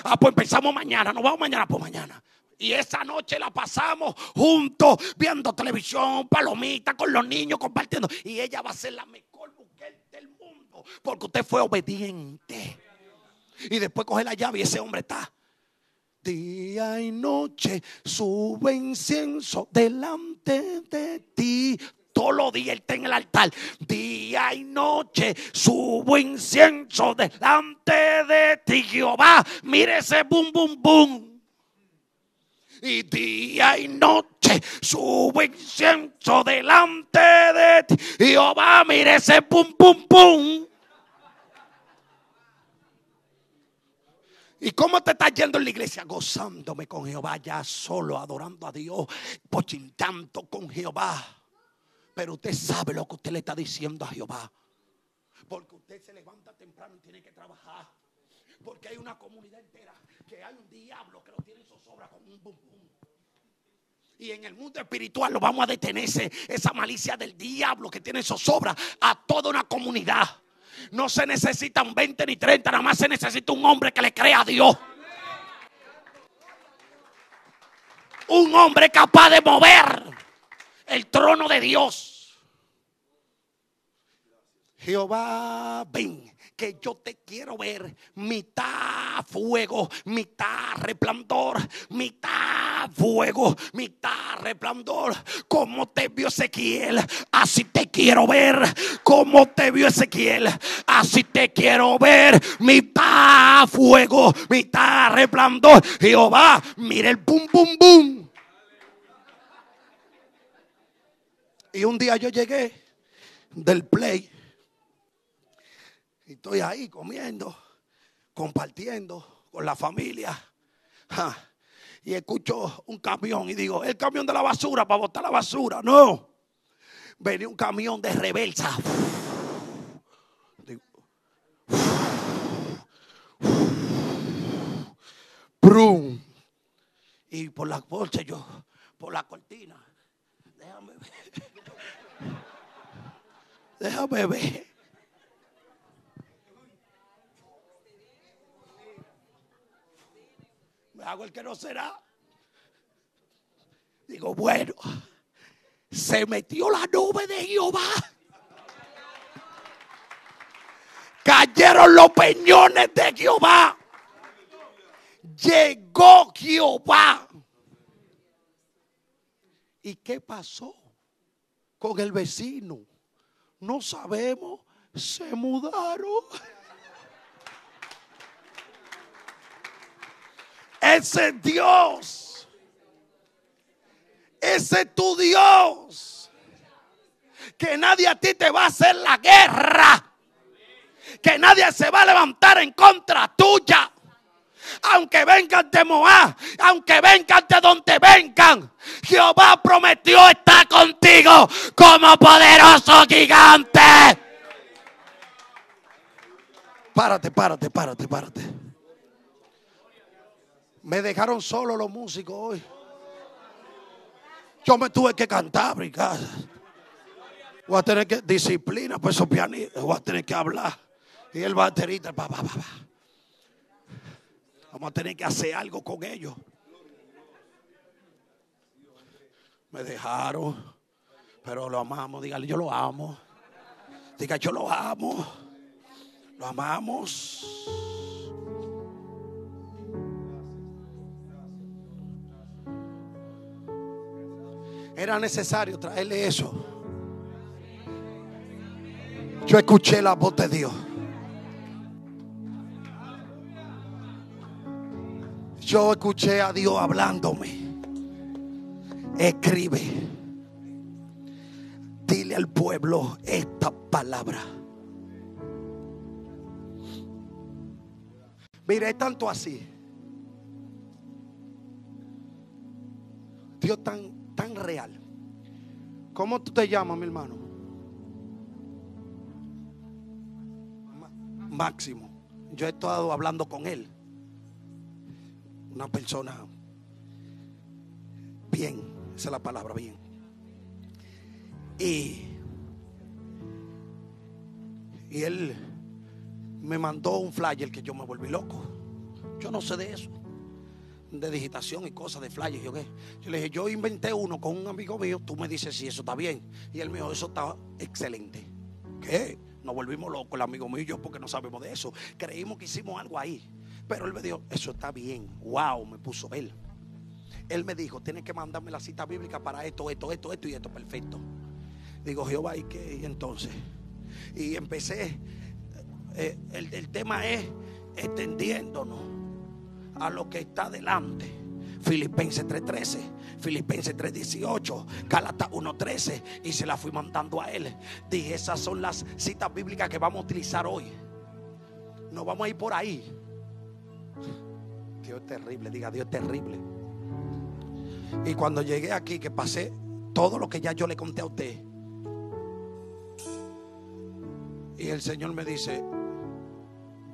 Ah, pues empezamos mañana, nos vamos mañana por mañana. Y esa noche la pasamos juntos, viendo televisión, palomitas con los niños, compartiendo. Y ella va a ser la mejor mujer del mundo, porque usted fue obediente. Y después coge la llave y ese hombre está. Día y noche sube incienso delante de ti. Todos los días está en el altar. Día y noche subo incienso delante de ti, Jehová. Mire ese bum, bum, bum. Y día y noche subo incienso delante de ti, Jehová. Mire ese bum, bum, bum. ¿Y cómo te estás yendo en la iglesia? Gozándome con Jehová, ya solo, adorando a Dios, pochintando con Jehová. Pero usted sabe lo que usted le está diciendo a Jehová. Porque usted se levanta temprano y tiene que trabajar. Porque hay una comunidad entera que hay un diablo que lo tiene en zozobra con un bum bum. Y en el mundo espiritual lo vamos a detenerse. Esa malicia del diablo que tiene zozobra a toda una comunidad. No se necesitan 20 ni 30, nada más se necesita un hombre que le crea a Dios. Un hombre capaz de mover el trono de Dios. Jehová, ven, que yo te quiero ver mitad fuego, mitad resplandor, mitad fuego, mitad resplandor. Como te vio Ezequiel, así te quiero ver. Como te vio Ezequiel, así te quiero ver. Mitad fuego, mitad resplandor. Jehová, mira el bum, bum, bum. Y un día yo llegué del play. Y estoy ahí comiendo, compartiendo con la familia. Y escucho un camión y digo, el camión de la basura para botar la basura. No. Venía un camión de reversa. Brum. Y por la bolsa yo, por la cortina. Déjame ver. Déjame ver. Hago el que no será. Digo, bueno, se metió la nube de Jehová. Cayeron los peñones de Jehová. Llegó Jehová. ¿Y qué pasó con el vecino? No sabemos. Se mudaron. Ese es Dios. Ese es tu Dios. Que nadie a ti te va a hacer la guerra. Que nadie se va a levantar en contra tuya. Aunque vengan de Moab, aunque vengan de donde vengan, Jehová prometió estar contigo como poderoso gigante. Párate, párate, párate, párate. Me dejaron solo los músicos hoy. Yo me tuve que cantar, brincar. Voy a tener que disciplina, pues esos pianistas. Voy a tener que hablar. Y el baterista, pa, pa, pa. Vamos a tener que hacer algo con ellos. Me dejaron, pero lo amamos. Dígale, yo lo amo. Diga, yo lo amo. Lo amamos. Era necesario traerle eso. Yo escuché la voz de Dios. Yo escuché a Dios hablándome. Escribe. Dile al pueblo esta palabra. Mira, es tanto así. Dios tan, tan real. ¿Cómo tú te llamas, mi hermano? Ma- Máximo. Yo he estado hablando con él. Una persona bien, esa es la palabra, bien. Y, y él me mandó un flyer que yo me volví loco. Yo no sé de eso. De digitación y cosas de flyer. Yo, yo le dije, yo inventé uno con un amigo mío. Tú me dices si eso está bien. Y él me dijo, eso está excelente. ¿Qué? Nos volvimos locos, el amigo mío y yo, porque no sabemos de eso. Creímos que hicimos algo ahí. Pero él me dijo, eso está bien. Wow, me puso él. Él me dijo, tienes que mandarme la cita bíblica para esto, esto, esto, esto y esto. Perfecto. Digo, Jehová, ¿y qué? Entonces. Y empecé. eh, el, el tema es extendiéndonos a lo que está delante. Filipenses 3:13, Filipenses 3:18, Gálatas 1:13 y se la fui mandando a él. Dije, esas son las citas bíblicas que vamos a utilizar hoy. No vamos a ir por ahí. Dios es terrible, diga Dios terrible. Y cuando llegué aquí, que pasé todo lo que ya yo le conté a usted, y el Señor me dice,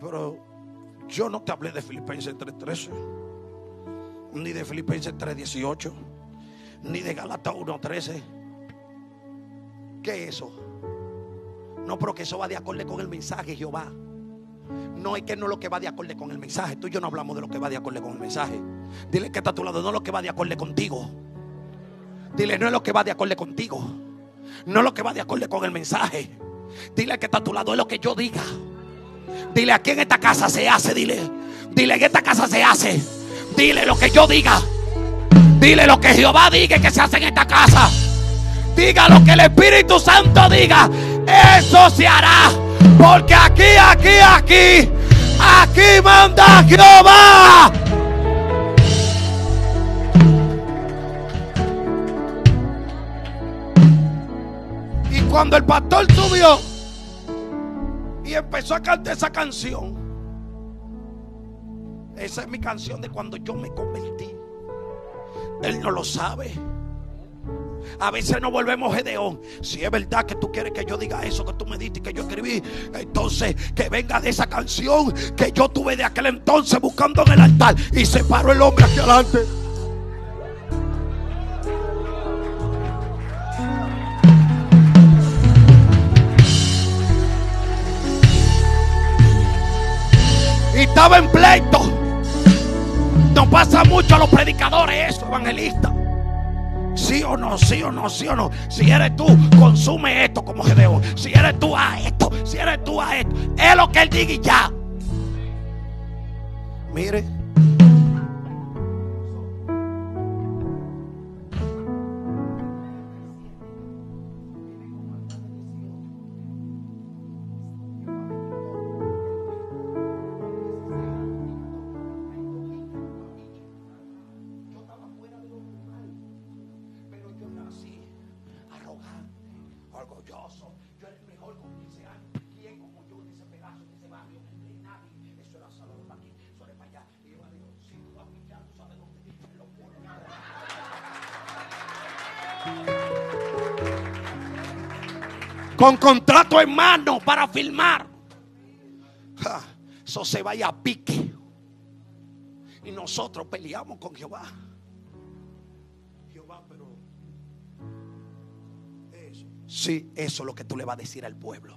pero yo no te hablé de Filipenses 3:13, ni de Filipenses 3:18, ni de Gálatas 1:13. ¿Qué es eso? No, pero que eso va de acorde con el mensaje, Jehová. No es que no lo que va de acorde con el mensaje. Tú y yo no hablamos de lo que va de acorde con el mensaje. Dile que está a tu lado, no lo que va de acorde contigo. Dile, no es lo que va de acorde contigo. No es lo que va de acorde con el mensaje. Dile que está a tu lado, es lo que yo diga. Dile aquí en esta casa se hace, dile. Dile en esta casa se hace. Dile lo que yo diga. Dile lo que Jehová diga que se hace en esta casa. Diga lo que el Espíritu Santo diga. Eso se hará. Porque aquí, aquí, aquí, aquí manda Jehová. Y cuando el pastor subió empezó a cantar esa canción, esa es mi canción de cuando yo me convertí. Él no lo sabe. A veces nos volvemos Gedeón. Si es verdad que tú quieres que yo diga eso que tú me diste y que yo escribí, entonces que venga de esa canción que yo tuve de aquel entonces buscando en el altar y se paró el hombre aquí adelante. Estaba en pleito. No pasa mucho a los predicadores eso, evangelistas. Sí o no, sí o no, sí o no. Si eres tú, consume esto como Gedeón. Si eres tú, a esto. Si eres tú, a esto. Es lo que él diga y ya. Mire. Con contrato en mano para filmar. Ja, Eso se vaya a pique. Y nosotros peleamos con Jehová. Jehová, pero Sí, eso es lo que tú le vas a decir al pueblo.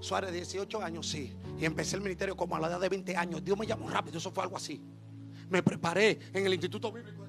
Suárez, 18 años, sí. Y empecé el ministerio como a la edad de 20 años. Dios me llamó rápido, eso fue algo así. Me preparé en el Instituto Bíblico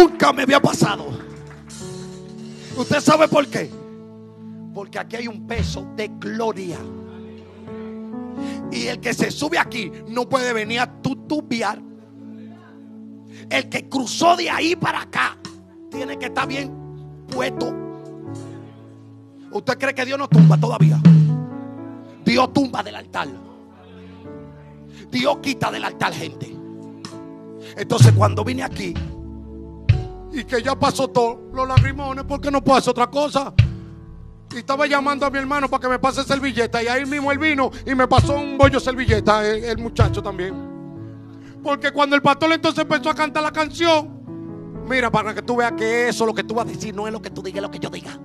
Nunca me había pasado. ¿Usted sabe por qué? Porque aquí hay un peso de gloria. Y el que se sube aquí no puede venir a tutubiar. El que cruzó de ahí para acá tiene que estar bien puesto. ¿Usted cree que Dios no tumba todavía? Dios tumba del altar. Dios quita del altar gente. Entonces cuando vine aquí y que ya pasó todo, los lagrimones, porque no puedo hacer otra cosa. Y estaba llamando a mi hermano para que me pase servilleta. Y ahí mismo él vino y me pasó un bollo servilleta, el, muchacho también. Porque cuando el pastor entonces empezó a cantar la canción, mira, para que tú veas que eso, lo que tú vas a decir, no es lo que tú digas, es lo que yo diga.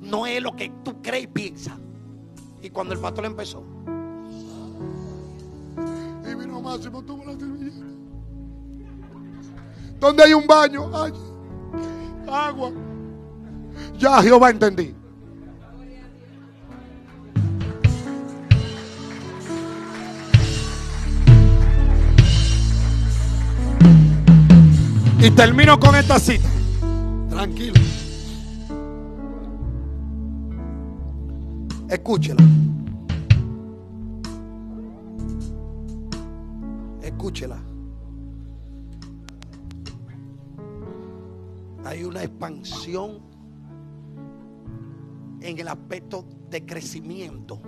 No es lo que tú crees y piensas. Y cuando el pastor empezó, y vino Máximo, tuvo la ¿Dónde hay un baño? Agua. Ya Jehová entendí. Y termino con esta cita. Tranquilo. Escúchela. Escúchela. Hay una expansión en el aspecto de crecimiento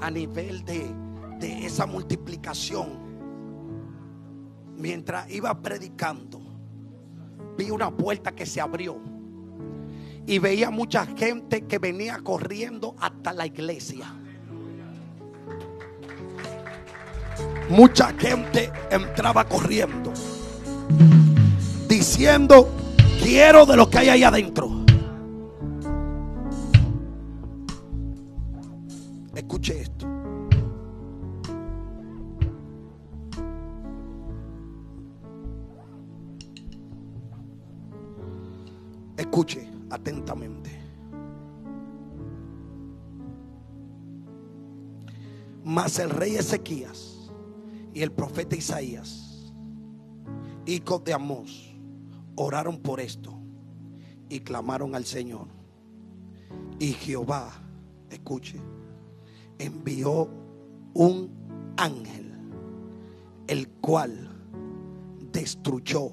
a nivel de, de esa multiplicación. Mientras iba predicando, vi una puerta que se abrió y veía mucha gente que venía corriendo hasta la iglesia. Mucha gente entraba corriendo diciendo, quiero de lo que hay ahí adentro. Escuche esto. Escuche atentamente. Mas el rey Ezequías y el profeta Isaías, hijos de Amós, oraron por esto y clamaron al Señor. Y Jehová, escuche, envió un ángel, el cual destruyó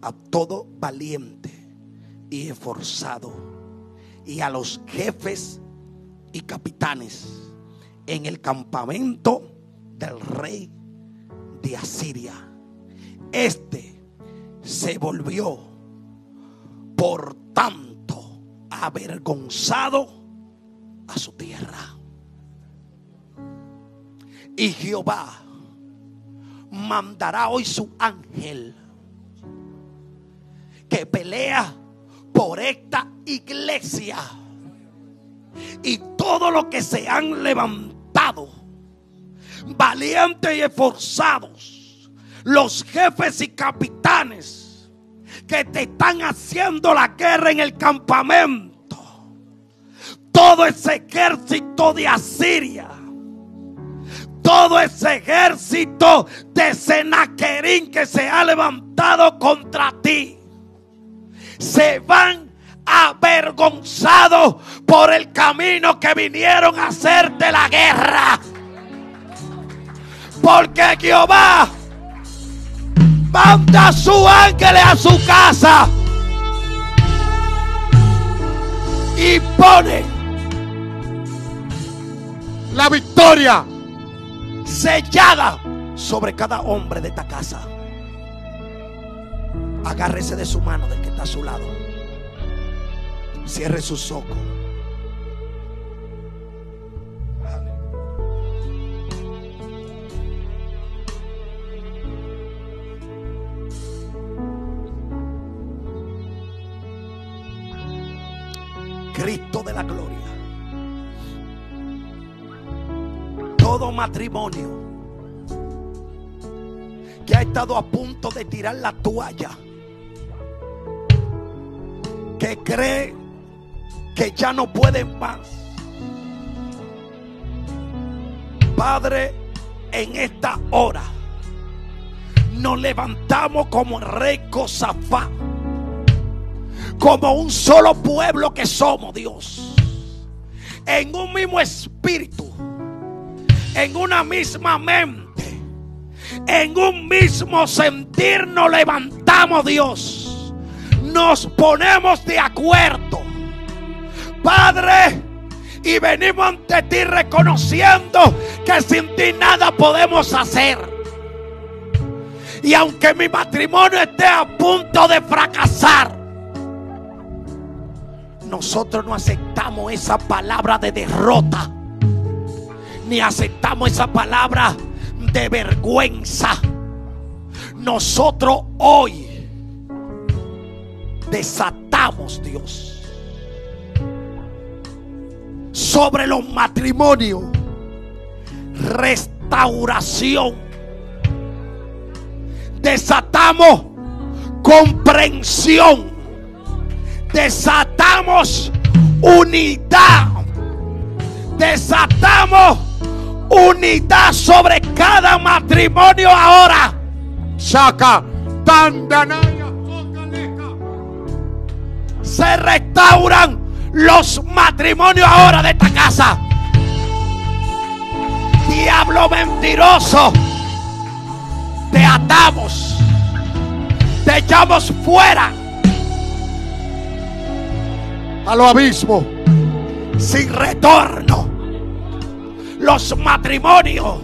a todo valiente y esforzado y a los jefes y capitanes en el campamento del rey de Asiria. Este se volvió por tanto avergonzado a su tierra. Y Jehová mandará hoy su ángel que pelea por esta iglesia. Y todo lo que se han levantado, valientes y esforzados, los jefes y capitanes que te están haciendo la guerra en el campamento, todo ese ejército de Asiria, todo ese ejército de Senaquerín que se ha levantado contra ti, se van avergonzados por el camino que vinieron a hacerte la guerra. Porque Jehová manda su ángel a su casa y pone La victoria. sellada sobre cada hombre de esta casa. Agárrese de su mano del que está a su lado. Cierre sus ojos. Cristo de la gloria. Todo matrimonio que ha estado a punto de tirar la toalla, que cree que ya no pueden más. Padre, en esta hora nos levantamos como rey Josafat, como un solo pueblo que somos, Dios, en un mismo espíritu, en una misma mente en un mismo sentir nos levantamos, Dios. Nos ponemos de acuerdo. Padre, y venimos ante ti reconociendo que sin ti nada podemos hacer. Y aunque mi matrimonio esté a punto de fracasar, nosotros no aceptamos esa palabra de derrota, ni aceptamos esa palabra de vergüenza. Nosotros hoy desatamos, Dios, sobre los matrimonios, restauración. Desatamos comprensión. Desatamos unidad. Desatamos unidad sobre cada matrimonio ahora. Saca. Se restauran los matrimonios ahora de esta casa. Diablo mentiroso. Te atamos. Te echamos fuera A lo abismo. sin retorno. Los matrimonios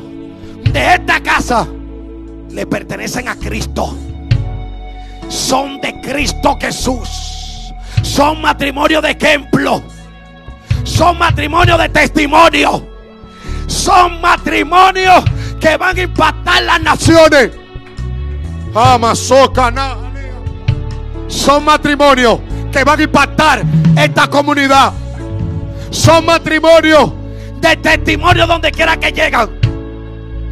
de esta casa le pertenecen a Cristo. Son de Cristo Jesús. Son matrimonios de ejemplo. Son matrimonios de testimonio. Son matrimonios que van a impactar las naciones. Son matrimonios que van a impactar esta comunidad. Son matrimonios. De testimonio donde quiera que llegan.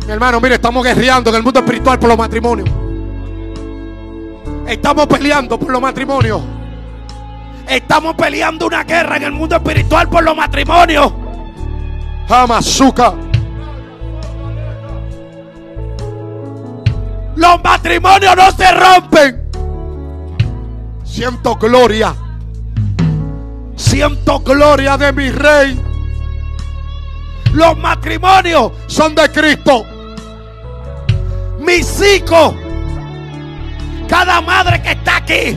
Mi hermano, mire, estamos guerreando en el mundo espiritual por los matrimonios. Estamos peleando por los matrimonios. Estamos peleando una guerra en el mundo espiritual por los matrimonios. Amazuca. Los matrimonios no se rompen. Siento gloria. Siento gloria de mi rey. Los matrimonios, Son de Cristo. mis hijos, cada madre que está aquí,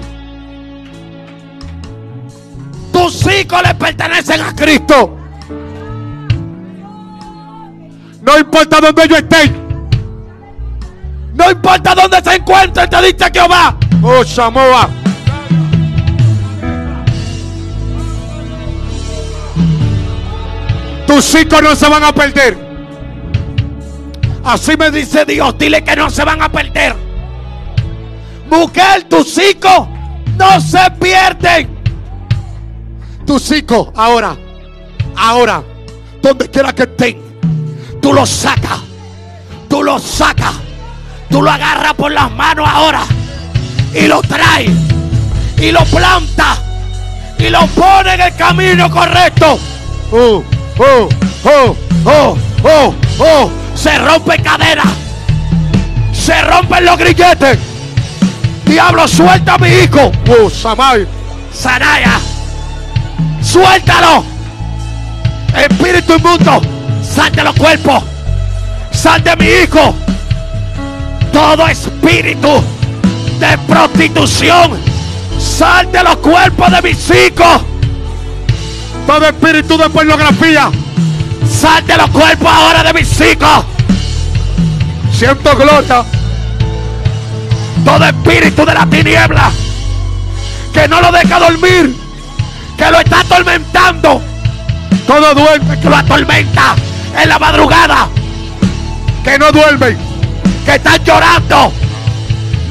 tus hijos le pertenecen a Cristo. No importa dónde yo esté. No importa dónde se encuentren, te dice Jehová. Oh, Samoa. Tus hijos no se van a perder. Así me dice Dios, dile que no se van a perder. Mujer, tus hijos no se pierden. Tus hijos ahora. Ahora. Donde quiera que estén, tú los sacas. Tú los sacas. Tú lo agarras por las manos ahora. Y lo traes. Y lo planta. Y lo pone en el camino correcto. Oh, oh, oh, Oh, oh, oh. Se rompe cadera. Se rompen los grilletes. Diablo, suelta a mi hijo. oh, Samay. Saraya. Suéltalo. Espíritu inmundo. Sal de los cuerpos. Sal de mi hijo. Todo espíritu de prostitución. Sal de los cuerpos de mis hijos. Todo espíritu de pornografía. Sal de los cuerpos ahora de mis hijos. Siento gloria. Todo espíritu de la tiniebla que no lo deja dormir, que lo está atormentando, Todo duerme. que lo atormenta en la madrugada, Que no duermen. que están llorando.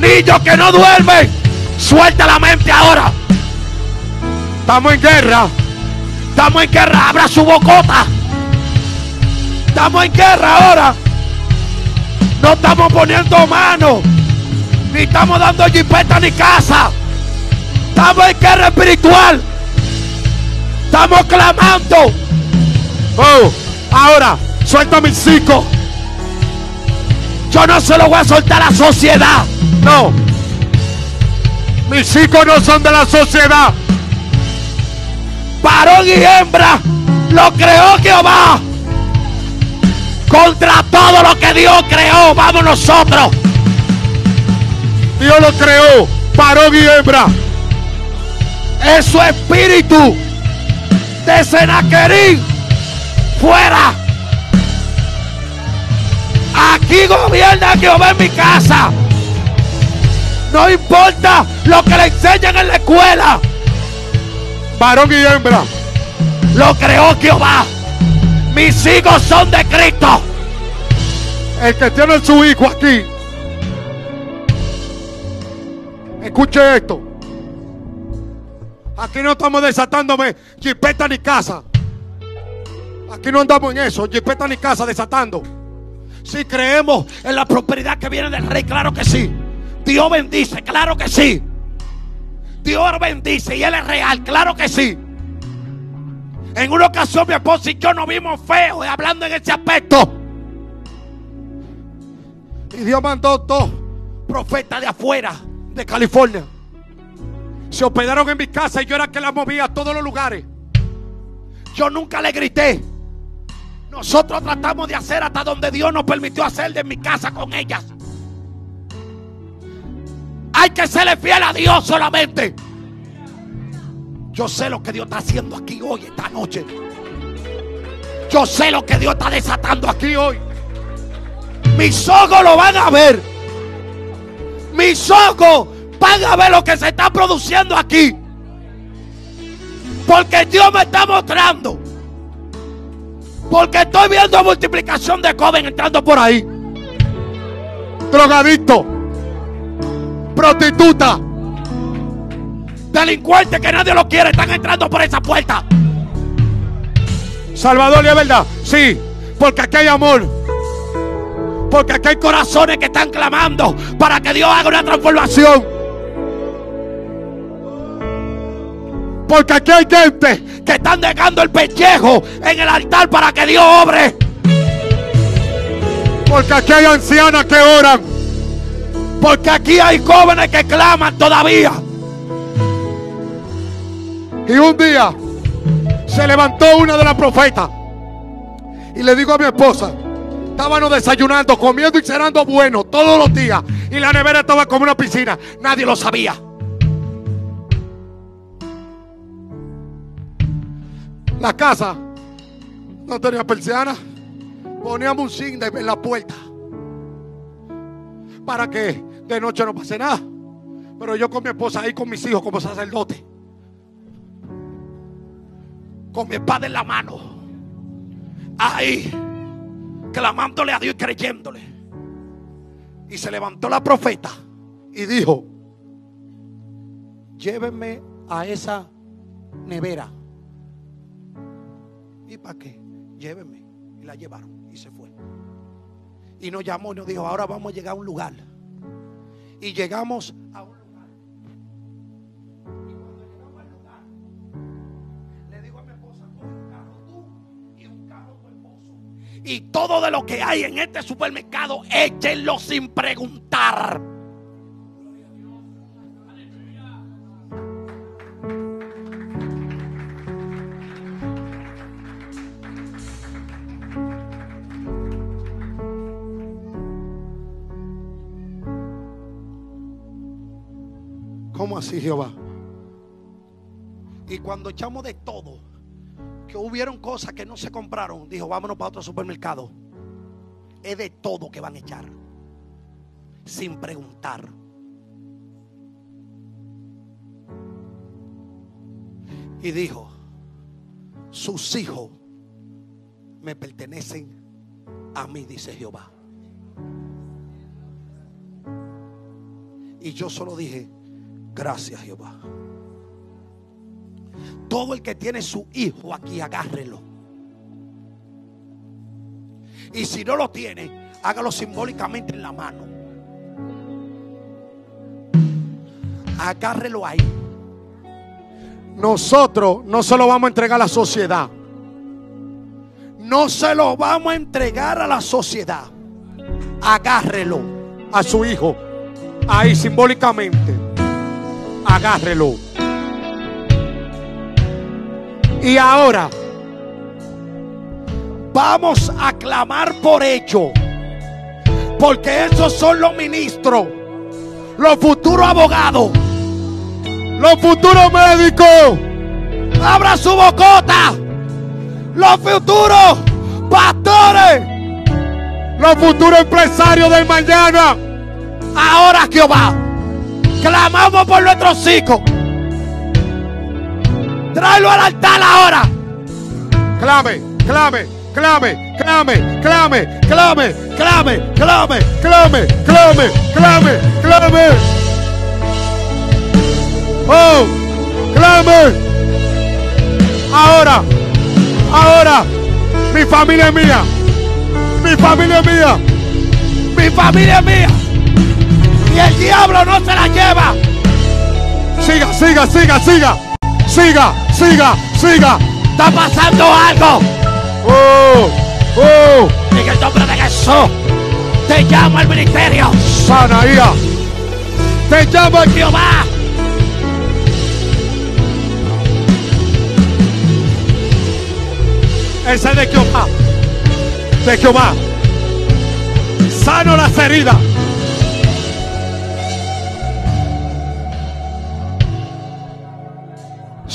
Niños que no duermen, suelta la mente ahora. Estamos en guerra. Estamos en guerra, abra su bocota. Estamos en guerra ahora. No estamos poniendo mano. Ni estamos dando jipeta ni casa. Estamos en guerra espiritual. Estamos clamando. Oh, ahora suelta mis hijos. Yo no se lo voy a soltar a la sociedad. No. Mis hijos no son de la sociedad. Varón y hembra lo creó Jehová. Contra todo lo que Dios creó, vamos nosotros. Dios lo creó. Varón y hembra. Es su espíritu de Senaquerín fuera. Aquí gobierna Jehová en mi casa. No importa lo que le enseñan en la escuela. Varón y hembra. Lo creó Jehová. Mis hijos son de Cristo. El que tiene su hijo aquí. Escuche esto. Aquí no estamos desatándome jipeta ni casa. Aquí no andamos en eso, jipeta ni casa desatando. Si creemos en la prosperidad que viene del rey, claro que sí. Dios bendice, claro que sí. Dios bendice y Él es real, claro que sí. En una ocasión mi esposa y yo nos vimos feos hablando en ese aspecto. Y Dios mandó dos Profeta de afuera, de California. Se hospedaron en mi casa y yo era que la movía a todos los lugares. Yo nunca le grité. Nosotros tratamos de hacer hasta donde Dios nos permitió hacer de mi casa con ellas. Hay que serle fiel a Dios solamente. Yo sé lo que Dios está haciendo aquí hoy, esta noche. Yo sé lo que Dios está desatando aquí hoy. Mis ojos lo van a ver. Mis ojos van a ver lo que se está produciendo aquí. Porque Dios me está mostrando. Porque estoy viendo multiplicación de joven entrando por ahí. Drogadicto. Prostituta. Delincuentes que nadie lo quiere están entrando por esa puerta. Salvador, ¿y es verdad? Sí, porque aquí hay amor. Porque aquí hay corazones que están clamando para que Dios haga una transformación. Porque aquí hay gente. Que están dejando el pellejo en el altar para que Dios obre. Porque aquí hay ancianas que oran. Porque aquí hay jóvenes que claman todavía. Y un día se levantó una de las profetas. Y le digo a mi esposa. Estábamos desayunando, comiendo y cenando bueno todos los días. Y la nevera estaba como una piscina. Nadie lo sabía. La casa no tenía persiana. Poníamos un zinc en la puerta. Para que de noche no pase nada. Pero yo con mi esposa ahí con mis hijos como sacerdote. Con mi espada en la mano. Ahí. Clamándole a Dios y creyéndole. Y se levantó la profeta Y dijo, llévenme a esa nevera. ¿Y para qué? Llévenme. Y la llevaron y se fue. Y nos llamó y nos dijo, ahora vamos a llegar a un lugar. Y llegamos a un lugar. Y cuando llegamos al lugar, le digo a mi esposa, coge un carro tú y un carro tu esposo. Y todo de lo que hay en este supermercado, échenlo sin preguntar. ¿Cómo así, Jehová? Y cuando echamos de todo, que hubieron cosas que no se compraron, dijo, vámonos para otro supermercado. Es de todo que van a echar. Sin preguntar. Y dijo, sus hijos me pertenecen a mí, dice Jehová. Y yo solo dije, gracias Jehová. Todo el que tiene su hijo aquí, agárrelo. Y si no lo tiene, hágalo simbólicamente en la mano. Agárrelo ahí. Nosotros no se lo vamos a entregar a la sociedad. No se lo vamos a entregar a la sociedad. Agárrelo. A su hijo. Ahí simbólicamente. Agárrelo. Y ahora Vamos a clamar por ello. Porque esos son los ministros. Los futuros abogados. los futuros médicos. Abra su bocota. Los futuros pastores. Los futuros empresarios del mañana. Ahora Jehová. Clamamos por nuestros hijos. Tráelo al altar ahora. Clame, clame, clame, clame, clame, clame, clame, clame, clame, clame, clame, clame. Oh, clame. Ahora, ahora, mi familia mía. Mi familia mía. Mi familia mía. Y el diablo no se la lleva. Siga, siga, siga, siga. Siga, siga, siga. Está pasando algo. Oh, oh, En el nombre de Jesús. Te llamo al ministerio. Sanaía. Te llamo aquí. Jehová. Ese es de Jehová. De Jehová. Sano las heridas.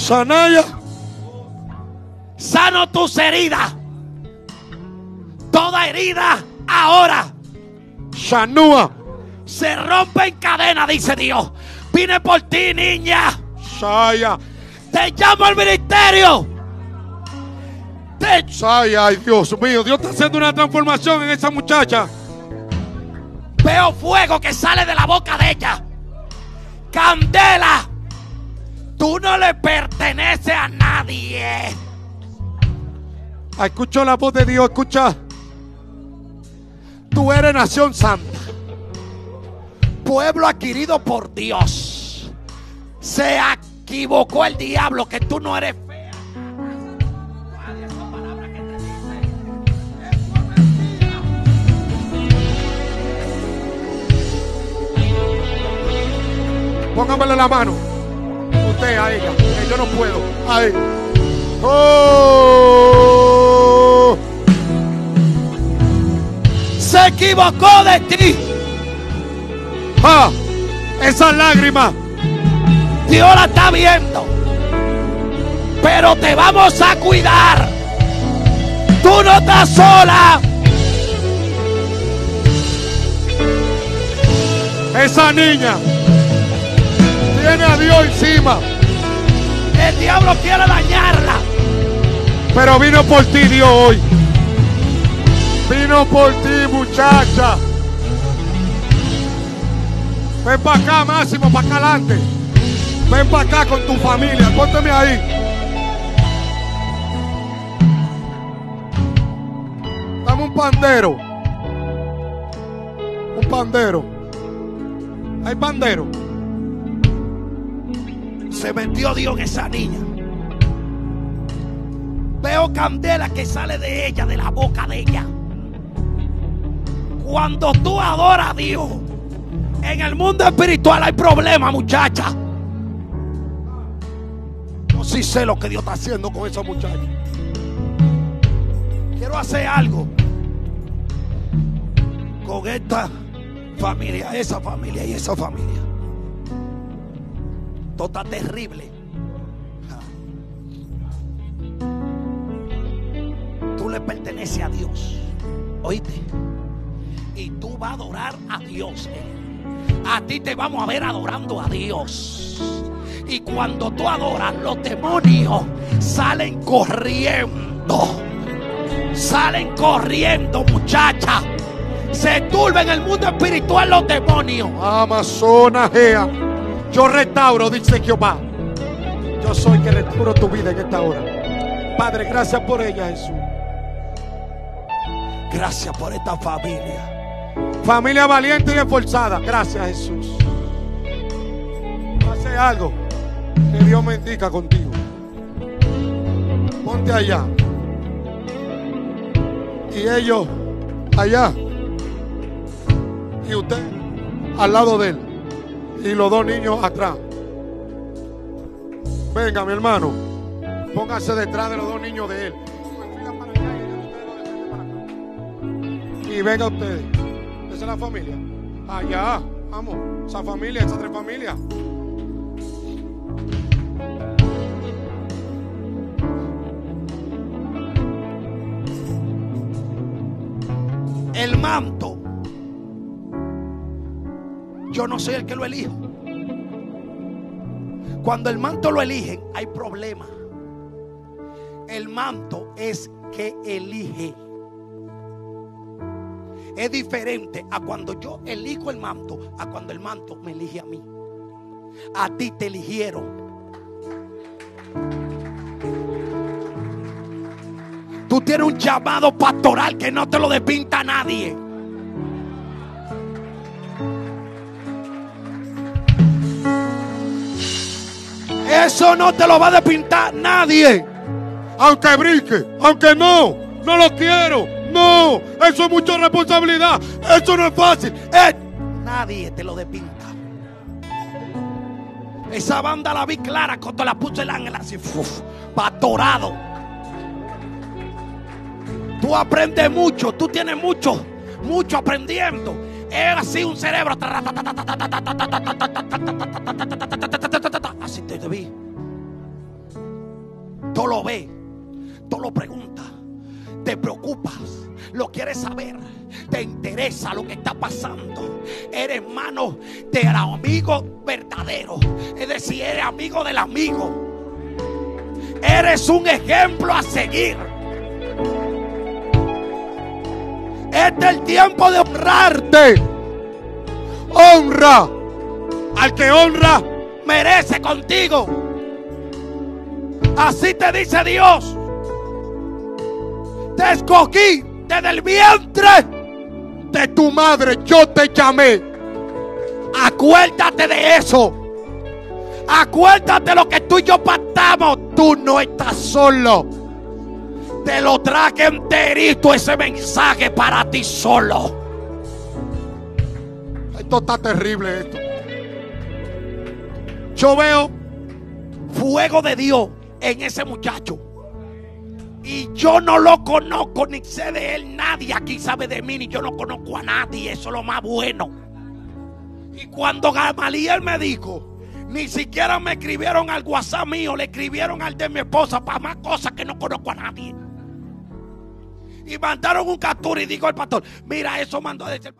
Sanaya. Sano tus heridas. Toda herida ahora Shanua. se rompe en cadena, dice Dios. Vine por ti, niña. Saya. Te llamo al ministerio. Te Saya. Ay, Dios mío. Dios está haciendo una transformación en esa muchacha. veo fuego que sale de la boca de ella. Candela. Tú no le perteneces a nadie. Ah, Escucho la voz de Dios. Escucha. Tú eres nación santa. Pueblo adquirido por Dios. Se equivocó el diablo que tú no eres fea. Póngamele la mano. Usted a ella. Que yo no puedo. Ahí. Oh. Se equivocó de ti. Ah, esa lágrima. Dios la está viendo. Pero te vamos a cuidar. Tú no estás sola. Esa niña tiene a Dios encima. El diablo quiere dañarla. Pero vino por ti Dios hoy. Vino por ti, muchacha. Ven para acá, Máximo, para acá adelante. Ven para acá con tu familia. Pónteme ahí. Dame un pandero. Un pandero. Hay pandero. Se metió Dios en esa niña. Veo candela que sale de ella, de la boca de ella. Cuando tú adoras a Dios, en el mundo espiritual hay problemas, muchacha. Yo sí sé lo que Dios está haciendo con esa muchacha. Quiero hacer algo con esta familia, esa familia y esa familia. Esto está terrible. Tú le perteneces a Dios. Oíste. Y tú vas a adorar a Dios. eh. A ti te vamos a ver adorando a Dios. Y cuando tú adoras, los demonios salen corriendo. Salen corriendo, muchacha. Se turba en el mundo espiritual los demonios. Amazona Gea. Yo restauro, dice Jehová. Yo soy que restauro tu vida en esta hora. Padre, gracias por ella, Jesús. Gracias por esta familia. Familia valiente y esforzada. Gracias, Jesús. Hace algo que Dios me indica contigo. Ponte allá. Y ellos allá. Y usted al lado de él. Y los dos niños atrás. Venga, mi hermano. Póngase detrás de los dos niños de él. Y venga ustedes. Esa es la familia. Allá, vamos. Esa familia, esas tres familias. El manto. Yo no soy el que lo elijo. Cuando el manto lo eligen, hay problema. El manto es que elige. Es diferente a cuando yo elijo el manto, a cuando el manto me elige a mí. A ti te eligieron. Tú tienes un llamado pastoral que no te lo despinta nadie. Eso no te lo va a despintar nadie. Aunque brinque, aunque no, no lo quiero. No, eso es mucha responsabilidad. Eso no es fácil. Eh, nadie te lo despinta. Esa banda la vi clara cuando la puso el ángel así, uf, pastorado. Tú aprendes mucho, tú tienes mucho, mucho aprendiendo. Es así un cerebro. Así te vi. Tú lo ves, tú lo preguntas, te preocupas, lo quieres saber, te interesa lo que está pasando. Eres hermano del amigo verdadero, es decir, eres amigo del amigo. Eres un ejemplo a seguir. Este es el tiempo de honrarte. Honra al que honra. Merece contigo. Así te dice Dios. Te escogí desde el vientre. De tu madre yo te llamé. Acuérdate de eso. Acuérdate lo que tú y yo pactamos. Tú no estás solo. Te lo traje enterito ese mensaje para ti solo. Esto está terrible esto. Yo veo Fuego de Dios en ese muchacho. Y yo no lo conozco ni sé de él. Nadie aquí sabe de mí, ni yo no conozco a nadie. Eso es lo más bueno. Y cuando Gamaliel me dijo, ni siquiera me escribieron al WhatsApp mío, le escribieron al de mi esposa para más cosas que no conozco a nadie. Y mandaron un captura y dijo el pastor, mira, eso mandó a decir.